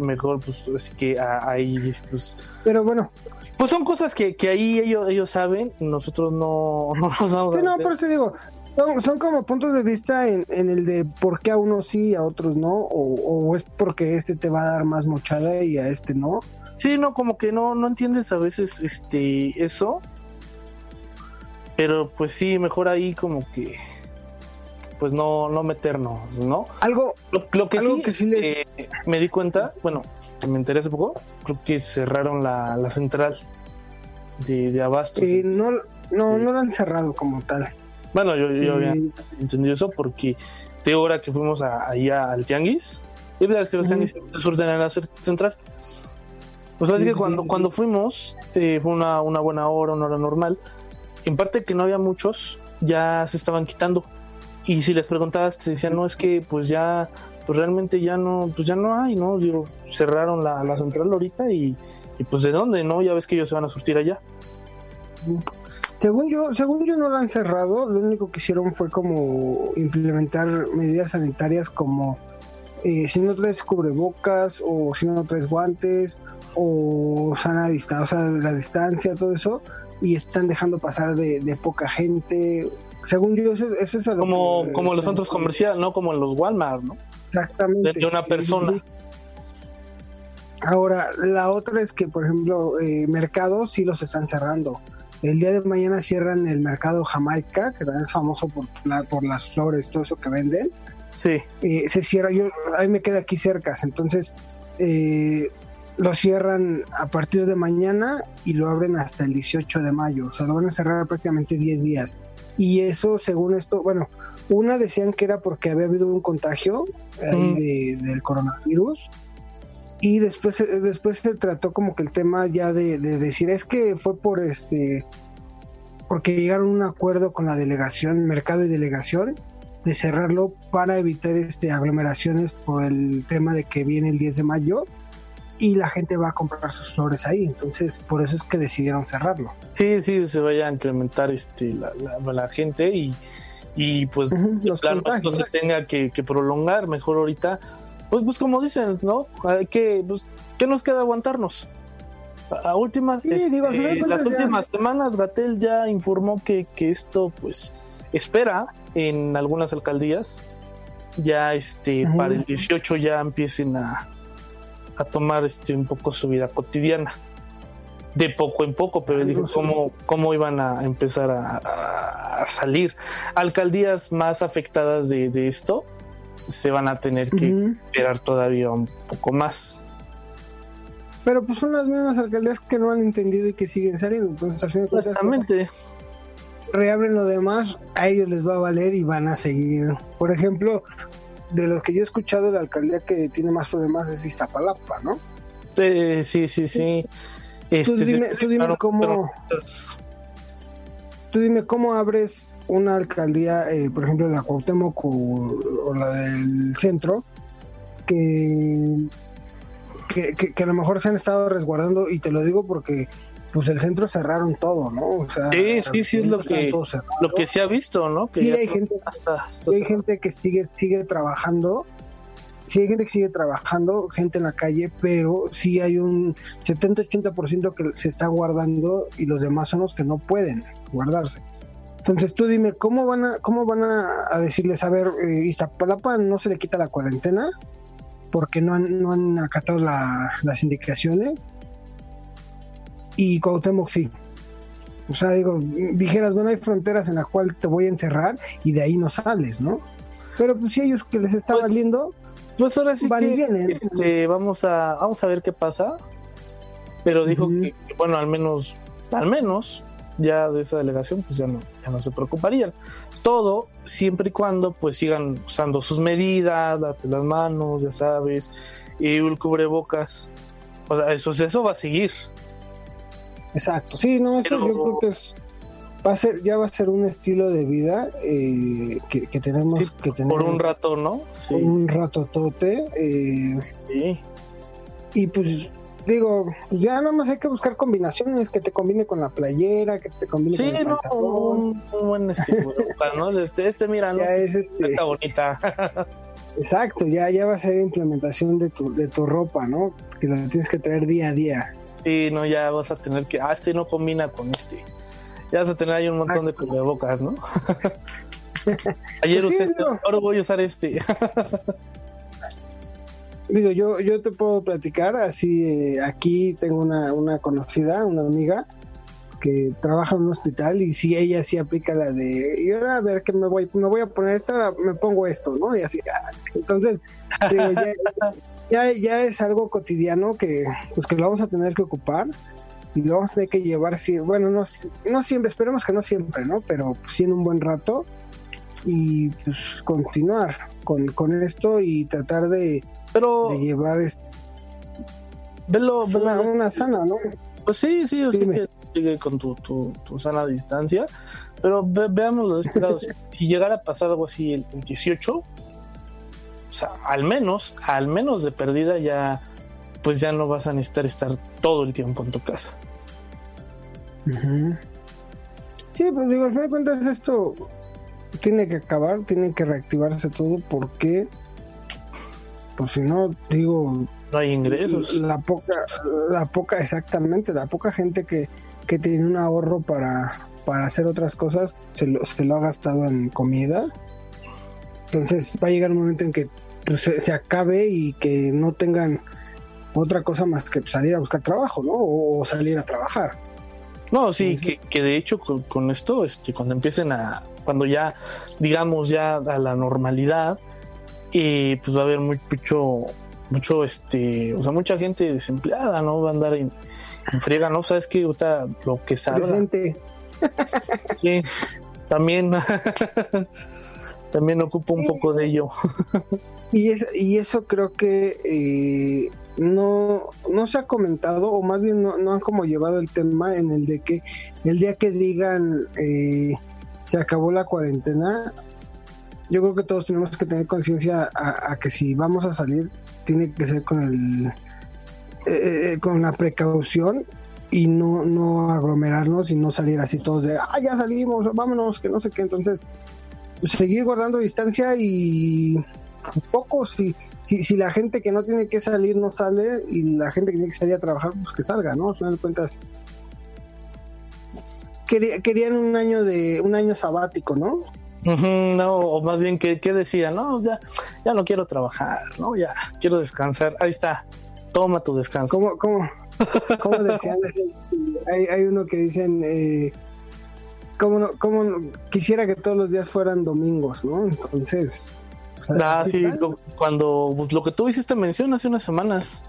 mejor, pues, así que a- ahí, pues, Pero bueno, pues son cosas que, que ahí ellos, ellos saben, nosotros no, [laughs] no nos vamos a sí, no, por eso digo, son, son como puntos de vista en, en el de por qué a unos sí y a otros no, o, o es porque este te va a dar más mochada y a este no. Sí, no, como que no, no entiendes a veces este eso. Pero pues sí, mejor ahí como que pues no, no meternos, ¿no? Algo, Lo, lo que Algo sí, que sí les- eh, me di cuenta, bueno, que me enteré hace poco, creo que cerraron la, la central de, de abastos. eh, no, no, Sí. no lo han cerrado como tal. Bueno, yo, yo había Eh, entendido eso porque de hora que fuimos a, ahí a- al tianguis, y verdad que los tianguis se surten en la central. Pues así Sí, que cuando, cuando fuimos, eh, fue una, una buena hora, una hora normal. En parte que no había muchos, ya se estaban quitando. Y si les preguntabas, te decían, no, es que pues ya, pues realmente ya no, pues ya no hay, ¿no? Digo, cerraron la, la central ahorita y, y pues de dónde, ¿no? Ya ves que ellos se van a surtir allá. Según yo, según yo no lo han cerrado, lo único que hicieron fue como implementar medidas sanitarias como eh, si no traes cubrebocas o si no traes guantes o sana distancia, o sea, la distancia, todo eso, y están dejando pasar de poca gente. Según yo, eso, eso es a lo Como, que- como los centros comerciales, no como en los Walmart, ¿no? Exactamente. de- una persona. sí, sí. Ahora, la otra es que, por ejemplo, eh, mercados sí los están cerrando. El día de mañana cierran el mercado Jamaica, que también es famoso por, la- por las flores, todo eso que venden. Sí. Eh, se cierra, yo, ahí me queda aquí cerca, entonces eh, lo cierran a partir de mañana y lo abren hasta el 18 de mayo. O sea, lo van a cerrar prácticamente 10 días. Y eso según esto, bueno, una decían que era porque había habido un contagio ahí del coronavirus y después después se trató como que el tema ya de, decir es que fue por este porque llegaron a un acuerdo con la delegación mercado y delegación de cerrarlo para evitar este aglomeraciones por el tema de que viene el 10 de mayo y la gente va a comprar sus flores ahí. Entonces por eso es que decidieron cerrarlo. Sí sí se vaya a incrementar este la, la, gente y y pues los no se tenga que, que prolongar mejor ahorita. Pues, pues como dicen, ¿no? Hay que, pues, ¿qué nos queda aguantarnos? A, últimas, este, las últimas semanas Gatel ya informó que, que esto, pues, espera en algunas alcaldías. Ya este para el 18 ya empiecen a, a tomar este un poco su vida cotidiana de poco en poco, pero dijo cómo, cómo iban a empezar a, a, salir. Alcaldías más afectadas de, de, esto se van a tener que esperar todavía un poco más. Pero pues son las mismas alcaldías que no han entendido y que siguen saliendo. Entonces, al final Exactamente. reabren lo demás, a ellos les va a valer y van a seguir. Por ejemplo, de los que yo he escuchado, la alcaldía que tiene más problemas es Iztapalapa, ¿no? sí, sí, sí. sí. tú dime, tú dime cómo. Tú dime cómo abres una alcaldía, eh, por ejemplo, la Cuauhtémoc o, la del centro, que, que, a lo mejor se han estado resguardando, y te lo digo porque pues el centro cerraron todo, ¿no? O sea, sí, sí, sí, es lo que, lo que se ha visto, ¿no? sí, hay gente, hay gente que sigue, sigue trabajando, sí hay gente que sigue trabajando, gente en la calle, pero sí hay un 70-80% que se está guardando y los demás son los que no pueden guardarse. Entonces tú dime, ¿cómo van a, cómo van a, decirles, a ver, eh, Iztapalapa no se le quita la cuarentena porque no han, no han acatado las indicaciones y Cuauhtémoc sí. O sea, digo, dijeras, bueno, hay fronteras en las cuales te voy a encerrar y de ahí no sales, ¿no? Pero pues si ellos que les está pues, valiendo, pues ahora sí que, este, vamos a vamos a ver qué pasa. Pero dijo que, bueno, al menos, al menos ya de esa delegación pues ya no, ya no se preocuparían. Todo siempre y cuando pues sigan usando sus medidas, date las manos, ya sabes, y el cubrebocas. O sea, eso, eso va a seguir. Exacto, sí, no, eso yo creo que es, va a ser, ya va a ser un estilo de vida eh, que, tenemos que tener. Por un rato, ¿no? Por un rato tote. Eh, sí. Y pues digo, ya nada más hay que buscar combinaciones que te combine con la playera, que te combine sí, con no, un, buen estilo, [laughs] ¿no? Este, este mira, no, es este, está bonita. [laughs] Exacto, ya, ya va a ser implementación de tu, de tu ropa, ¿no? Que lo tienes que traer día a día. Sí, no, ya vas a tener que, ah, este no combina con este. Ya vas a tener ahí un montón de cubrebocas, ¿no? [laughs] Ayer pues usted, ahora voy a usar este. [laughs] digo, yo, yo te puedo platicar, así, eh, aquí tengo una, una conocida, una amiga, que trabaja en un hospital y si ella sí aplica la de, y ahora a ver que me voy, me voy a poner esto, ahora me pongo esto, ¿no? Y así, ah, entonces, ya, [laughs] ya, es algo cotidiano que, pues que lo vamos a tener que ocupar y lo vamos a tener que llevar, si, bueno, no, no siempre, esperemos que no siempre, ¿no? Pero sí en un buen rato y pues continuar con, con esto y tratar de pero. De llevar. Velo, una, sana, ¿no? Pues sí, sí, o sea que sigue con tu, tu, tu, sana distancia. Pero veámoslo de este lado. [laughs] si llegara a pasar algo así el, 18, o sea, al menos, al menos de perdida ya, pues ya no vas a necesitar estar todo el tiempo en tu casa. Sí, pues digo, al final de cuentas esto tiene que acabar, tiene que reactivarse todo porque pues si no, digo... No hay ingresos. La poca, la poca, exactamente, la poca gente que, que tiene un ahorro para, para hacer otras cosas, se lo, se lo ha gastado en comida. Entonces va a llegar un momento en que pues, se, acabe y que no tengan otra cosa más que salir a buscar trabajo, ¿no? O, salir a trabajar. No, sí, que, que, de hecho con, con, esto, este, cuando empiecen a, cuando ya, digamos, ya a la normalidad, y pues va a haber mucho, mucho, este, o sea, mucha gente desempleada, ¿no? Va a andar en, friega, ¿no? ¿Sabes qué? lo que sabe. Sí. También, [laughs] también ocupo un poco de ello. [laughs] y, es, y eso creo que eh, no, no se ha comentado, o más bien no, han como llevado el tema en el de que el día que digan eh, se acabó la cuarentena, yo creo que todos tenemos que tener conciencia a, que si vamos a salir, tiene que ser con el eh, con la precaución y no, no aglomerarnos y no salir así todos de, ah, ya salimos, vámonos, que no sé qué. Entonces, seguir guardando distancia y poco, si, si, si la gente que no tiene que salir no sale y la gente que tiene que salir a trabajar, pues que salga, ¿no? Al final de cuentas, querían un año de un año sabático, ¿no? no, o más bien que, que decía, no, ya, ya no quiero trabajar, no, ya quiero descansar. Ahí está, toma tu descanso. ¿Cómo, cómo, cómo decían? [laughs] hay, hay uno que dicen, eh, como, como quisiera que todos los días fueran domingos, ¿no? Entonces. ah, sí, cuando pues, lo que tú hiciste mención hace unas semanas.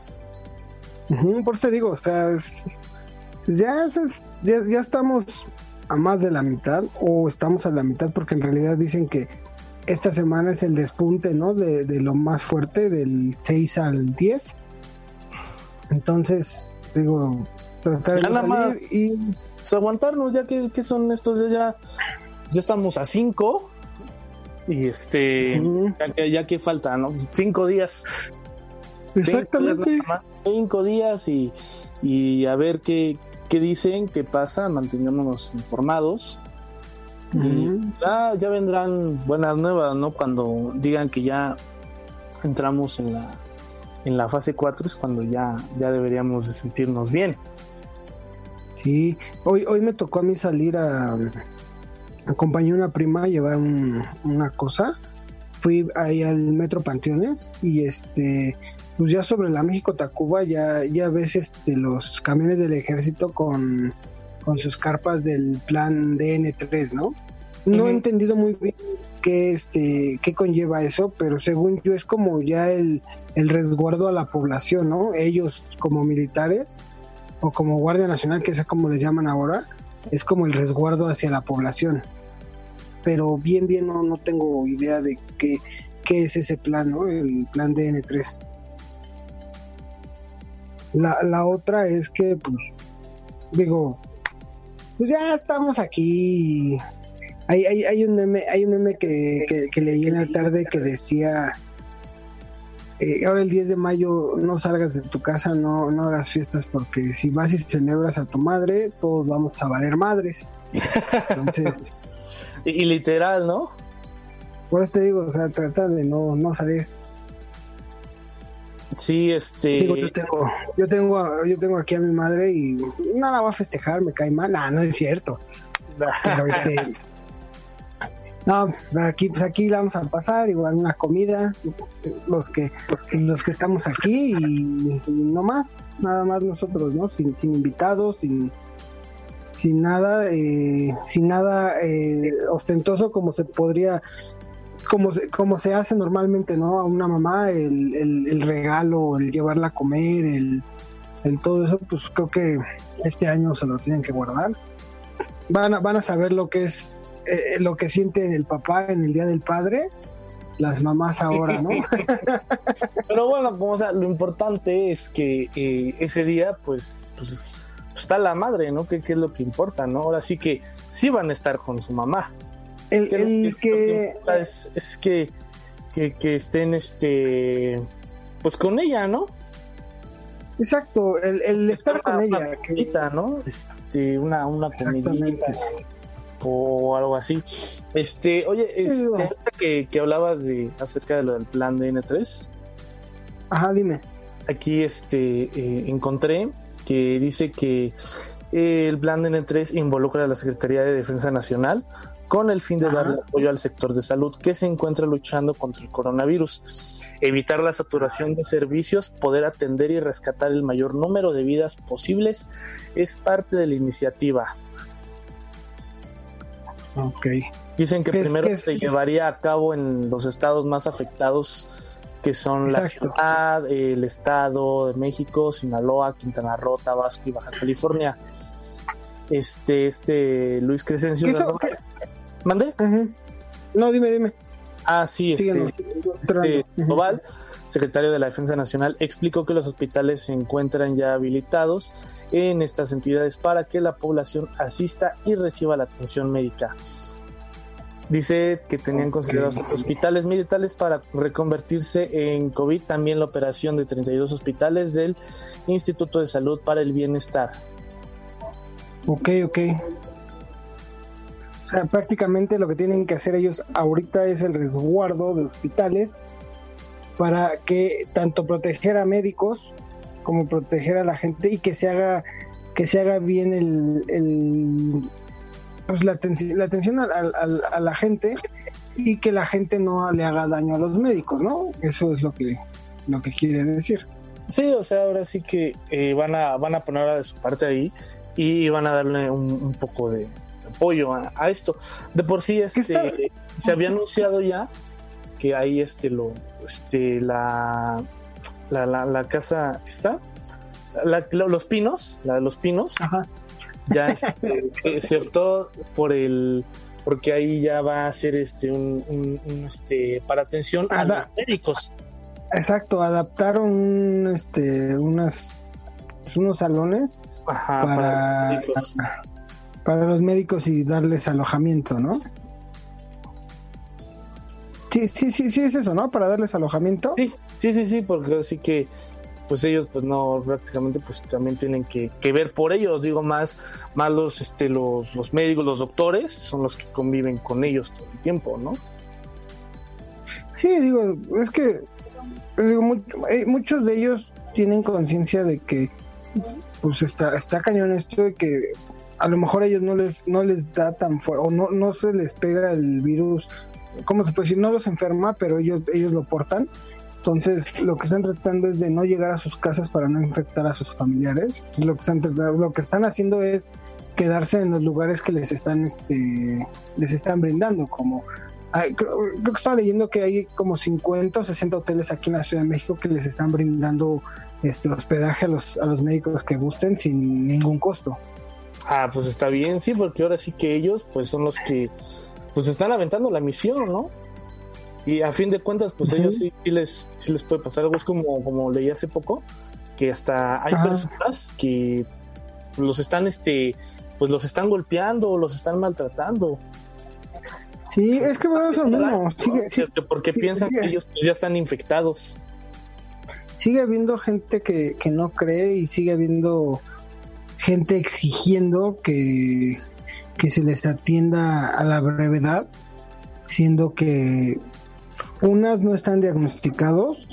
por eso te digo, o sea, ya, ya, ya estamos a más de la mitad o estamos a la mitad porque en realidad dicen que esta semana es el despunte, ¿no? De, de lo más fuerte, del 6 al 10. Entonces, digo, tratar de salir y pues, aguantarnos, ya que, son estos, ya, ya estamos a 5 y este, ya, que, falta, ¿no? Cinco días. Exactamente. Cinco días, y, y a ver qué, qué dicen, qué pasa, manteniéndonos informados. Y ya, ya vendrán buenas nuevas, ¿no? Cuando digan que ya entramos en la, en la fase 4 es cuando ya, ya deberíamos de sentirnos bien. Sí, hoy, hoy me tocó a mí salir a acompañé a una prima a llevar una cosa. Fui ahí al Metro Panteones y este pues ya sobre la México Tacuba ya, ya ves este, los camiones del ejército con, sus carpas del plan DN3, ¿no? No he entendido muy bien qué, este, qué conlleva eso, pero según yo es como ya el, el resguardo a la población, ¿no? Ellos como militares o como Guardia Nacional, que es como les llaman ahora, es como el resguardo hacia la población. Pero bien, bien no, no tengo idea de qué, qué es ese plan, ¿no? El plan DN3. La, la otra es que, pues, digo, pues ya estamos aquí. Hay, hay, hay un meme, hay un meme que, que, leí en la tarde que decía eh, ahora el 10 de mayo no salgas de tu casa, no, no hagas fiestas porque si vas y celebras a tu madre, todos vamos a valer madres. Entonces, [laughs] y, literal, ¿no? Por eso te digo, o sea, trata de no, no salir. Sí, este. yo tengo, yo tengo, yo tengo aquí a mi madre y no la va a festejar, me cae mal. no es cierto. [laughs] Pero este. No, aquí, pues aquí la vamos a pasar, igual una comida, los que, los que, estamos aquí y, no más, nada más nosotros, ¿no? Sin, sin invitados, sin, sin nada, eh, sin nada eh, ostentoso como se podría como se, como se hace normalmente, ¿no? A una mamá, el, el, regalo, el llevarla a comer, el, el, todo eso, pues creo que este año se lo tienen que guardar. Van a, van a saber lo que es, eh, lo que siente el papá en el Día del Padre, las mamás ahora, ¿no? [laughs] Pero bueno, como, o sea, lo importante es que eh, ese día, pues, pues, está la madre, ¿no? Que, es lo que importa, ¿no? Ahora sí que sí van a estar con su mamá. El, que, es, que, que, estén este pues con ella, ¿no? Exacto, el, estar con ella. ¿no? Este, una, una comidita o algo así. Este, oye, este, que, que hablabas de acerca de lo del plan de N3. Ajá, dime. Aquí este eh, encontré que dice que el plan de N3 involucra a la Secretaría de Defensa Nacional, con el fin de darle apoyo al sector de salud que se encuentra luchando contra el coronavirus, evitar la saturación de servicios, poder atender y rescatar el mayor número de vidas posibles es parte de la iniciativa. Ok. Dicen que primero se llevaría a cabo en los estados más afectados que son la ciudad, el estado de México, Sinaloa, Quintana Roo, Tabasco y Baja California. Este, este Luis Crescencio ¿Mande? No, dime, dime. Ah, sí, este, este Global, secretario de la Defensa Nacional, explicó que los hospitales se encuentran ya habilitados en estas entidades para que la población asista y reciba la atención médica. Dice que tenían considerados los hospitales militares para reconvertirse en COVID, también la operación de 32 hospitales del Instituto de Salud para el Bienestar. Ok, ok. O sea, prácticamente lo que tienen que hacer ellos ahorita es el resguardo de hospitales para que tanto proteger a médicos como proteger a la gente y que se haga que se haga bien el, pues la, atención, la atención a, la gente y que la gente no le haga daño a los médicos, ¿no? Eso es lo que lo que quiere decir. Sí, o sea, ahora sí que eh, van a van a poner de su parte ahí y van a darle un poco de, apoyo a, esto. De por sí, este, se había anunciado ya que ahí este lo este la la, la, casa está los pinos la de los pinos ya este, [laughs] se, optó por el porque ahí ya va a ser este un, este para atención a los médicos. Exacto adaptaron este unas pues, unos salones para, para los médicos y darles alojamiento, ¿no? Sí, sí, sí, sí es eso, ¿no? Para darles alojamiento. Sí, sí, sí, sí, porque así que pues ellos pues no prácticamente pues también tienen que, ver por ellos, digo más más los este los, los médicos, los doctores son los que conviven con ellos todo el tiempo, ¿no? Sí, digo, es que digo, eh, muchos de ellos tienen conciencia de que pues está está cañón esto y que a lo mejor a ellos no les, no les da tan fuerte, o no, no se les pega el virus, ¿cómo se puede decir? No los enferma, pero ellos, ellos lo portan. Entonces, lo que están tratando es de no llegar a sus casas para no infectar a sus familiares. Lo que están, lo que están haciendo es quedarse en los lugares que les están, este, les están brindando, como creo, que estaba leyendo que hay como 50 o 60 hoteles aquí en la Ciudad de México que les están brindando este hospedaje a los, a los médicos que gusten sin ningún costo. Ah, pues está bien, sí, porque ahora sí que ellos pues son los que pues están aventando la misión, ¿no? Y a fin de cuentas, pues ellos sí, les, sí les puede pasar algo, es como, como leí hace poco, que hasta hay personas que los están, este, pues los están golpeando, los están maltratando. Sí, es que bueno, eso mismo. porque piensan que ellos pues, ya están infectados. Sigue habiendo gente que, que no cree y sigue habiendo gente exigiendo que, que se les atienda a la brevedad, siendo que unas no están diagnosticados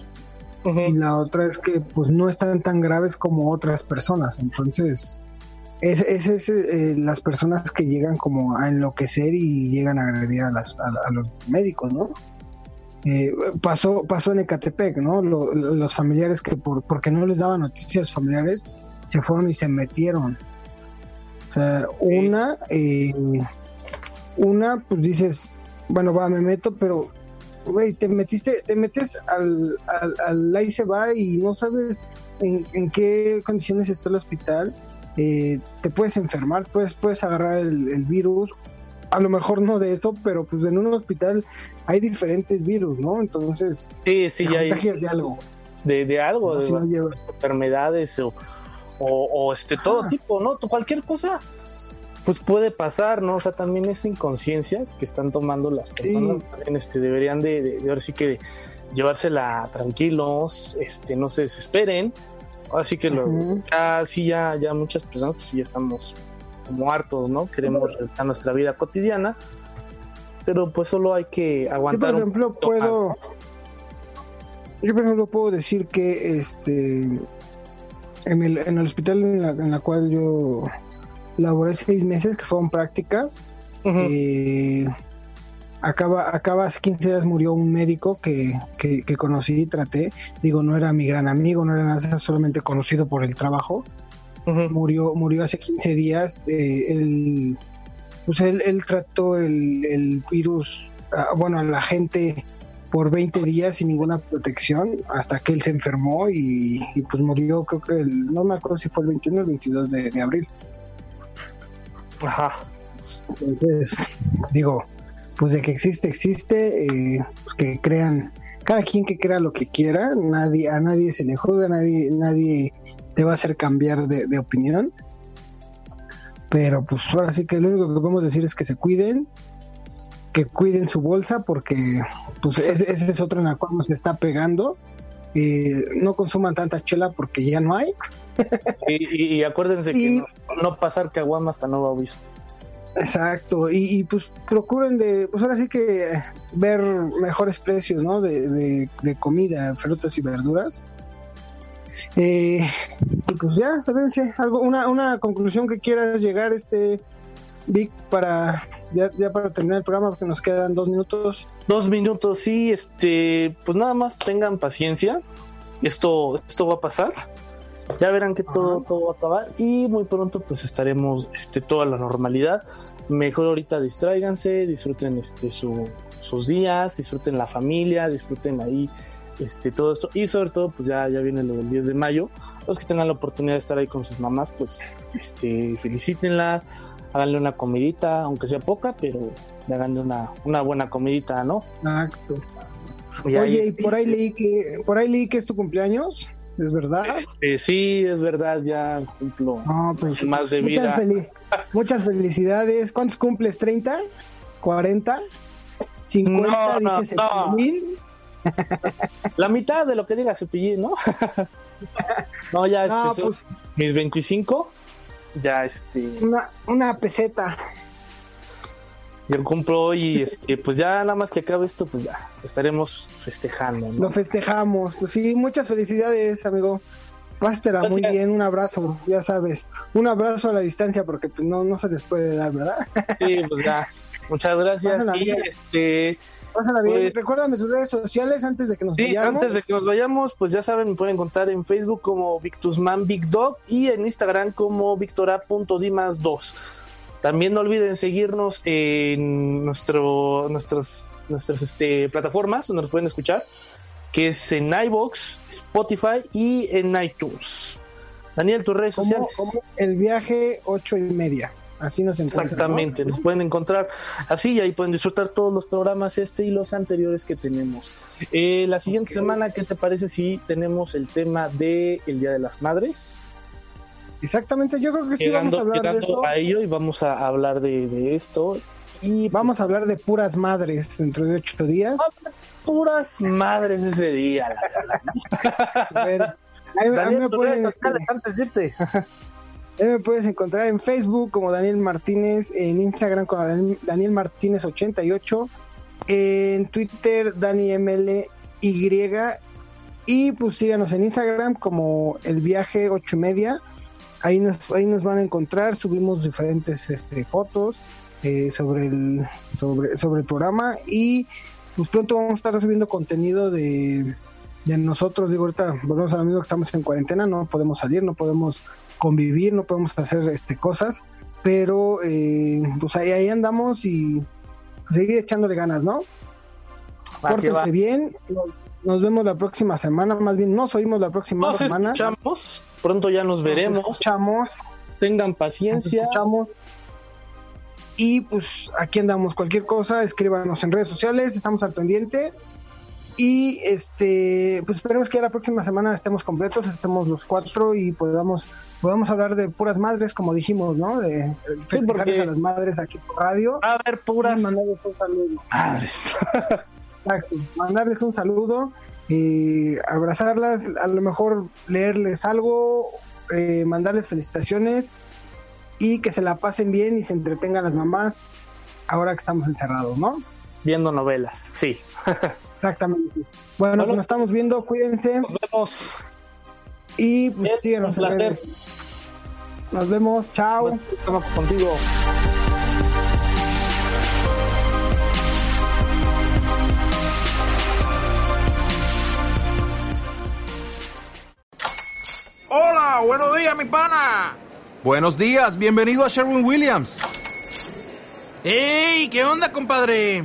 y la otra es que pues no están tan graves como otras personas. Entonces, es, es, eh, las personas que llegan como a enloquecer y llegan a agredir a, las, a, los médicos, ¿no? Eh, pasó pasó en Ecatepec, ¿no? los familiares que por porque no les daban noticias familiares se fueron y se metieron. O sea, una, eh, una, pues dices, bueno, va, me meto, pero, güey, te metiste, te metes al, al, ahí se va y no sabes en, en qué condiciones está el hospital. Eh, te puedes enfermar, puedes, puedes agarrar el, virus, a lo mejor no de eso, pero pues en un hospital hay diferentes virus, ¿no? Entonces, sí, sí, hay de algo. De, de algo, de enfermedades o, o, este todo tipo, ¿no? Cualquier cosa pues puede pasar, ¿no? O sea, también esa inconsciencia que están tomando las personas, este, deberían de, de, ver si que llevársela tranquilos, este, no se desesperen. Así que lo, ya, sí, ya, ya muchas personas, pues sí, ya estamos como hartos, ¿no? Queremos a nuestra vida cotidiana, pero pues solo hay que aguantar. Yo, por ejemplo, puedo, yo por ejemplo puedo decir que este en el, en el hospital en la, cual yo laboré seis meses, que fueron prácticas, eh, acaba, acaba hace 15 días murió un médico que, que, conocí y traté. Digo, no era mi gran amigo, no era nada, solamente conocido por el trabajo. Murió, murió hace 15 días. Eh, él, pues él, él trató el, el virus, ah, bueno, a la gente por 20 días sin ninguna protección hasta que él se enfermó y, pues murió creo que el, no me acuerdo si fue el 21 o el 22 de, abril. Ajá. Entonces, digo, pues de que existe, existe, eh, pues que crean, cada quien que crea lo que quiera, nadie, a nadie se le juzga, nadie, nadie te va a hacer cambiar de, opinión. Pero pues ahora sí que lo único que podemos decir es que se cuiden, que cuiden su bolsa porque pues ese, es otro en el cual nos está pegando. Eh, no consuman tanta chela porque ya no hay. y, acuérdense que no, no pasar caguama hasta nuevo aviso. Exacto, y, pues procuren de, pues ahora sí que ver mejores precios, ¿no? De, de, comida, frutas y verduras. Eh, y pues ya, ¿sabes? Algo, una, una conclusión que quieras llegar, este, Vic, para, ya, ya para terminar el programa, porque nos quedan dos minutos. Dos minutos, sí, este, pues nada más tengan paciencia, esto, esto va a pasar ya verán que todo, todo va a acabar y muy pronto pues estaremos este, toda la normalidad. Mejor ahorita distráiganse, disfruten este, sus días, disfruten la familia, disfruten ahí este, todo esto y sobre todo pues ya, ya viene lo del 10 de mayo. Los que tengan la oportunidad de estar ahí con sus mamás pues este, felicítenla, háganle una comidita, aunque sea poca, pero háganle una, una buena comidita, ¿no? Exacto. Oye, y por ahí leí que por ahí leí que es tu cumpleaños. ¿Es verdad? Este, sí, es verdad, ya cumplo pues, más de muchas vida. muchas felicidades. ¿Cuántos cumples? ¿30? ¿40? ¿50? No, dices no, La mitad de lo que diga Cepillín, ¿no? [laughs] no, ya este, pues, mis 25. Ya este. Una, una peseta. Yo cumplo hoy, este, pues ya nada más que acabe esto, pues ya estaremos festejando. Lo festejamos, pues sí, muchas felicidades, amigo. Pásatela muy bien, un abrazo, ya sabes, un abrazo a la distancia porque pues, no, no se les puede dar, ¿verdad? Sí, pues ya, muchas gracias. Bien. Este, Pásala bien. Pues, Recuérdame sus redes sociales antes de que nos sí, Antes de que nos vayamos, pues ya saben, me pueden encontrar en Facebook como Victusman Big Dog y en Instagram como victora.dimas2. También no olviden seguirnos en nuestro, nuestras, nuestras este, plataformas donde nos pueden escuchar, que es en iBox, Spotify y en iTunes. Daniel, tus redes sociales. Como el viaje ocho y media. Así nos encuentran. Exactamente, nos pueden encontrar así y ahí pueden disfrutar todos los programas este y los anteriores que tenemos. Eh, la siguiente semana, ¿qué te parece si tenemos el tema de el Día de las Madres? Exactamente, yo creo que sí vamos a hablar de esto. a ello y vamos a hablar de, esto. Y vamos a hablar de puras madres dentro de ocho días. Puras madres ese día, [laughs] a ver, ahí, me pueden, antes de irte. Me puedes encontrar en Facebook como Daniel Martínez, en Instagram como Daniel Martínez 88, en Twitter DaniMLY y pues síganos en Instagram como el viaje ocho y media. Ahí nos, ahí nos van a encontrar, subimos diferentes este, fotos eh, sobre, el, sobre, sobre el programa y pues pronto vamos a estar subiendo contenido de, de nosotros, digo ahorita volvemos al amigo que estamos en cuarentena, no podemos salir, no podemos convivir, no podemos hacer este cosas, pero eh, pues ahí, ahí andamos y seguir echándole ganas, ¿no? Pórtense bien, nos vemos la próxima semana, más bien nos oímos la próxima nos semana. Escuchamos, pronto ya nos veremos. Nos escuchamos. Tengan paciencia. escuchamos. Y pues aquí andamos, cualquier cosa, escríbanos en redes sociales, estamos al pendiente. Y este, pues esperemos que la próxima semana estemos completos, estemos los cuatro y podamos, podamos hablar de puras madres, como dijimos, ¿no? De, sí, porque... a las madres aquí por radio. A ver, puras madres. [laughs] Exacto. Mandarles un saludo, y abrazarlas, a lo mejor leerles algo, eh, mandarles felicitaciones y que se la pasen bien y se entretengan las mamás ahora que estamos encerrados, ¿no? Viendo novelas, sí. [laughs] Exactamente. Bueno, pues nos estamos viendo, cuídense. Nos vemos. Y pues síguenos. Nos vemos, chao. Estamos contigo. Hola, buenos días, mi pana. Buenos días, bienvenido a Sherwin Williams. ¡Ey! ¿Qué onda, compadre?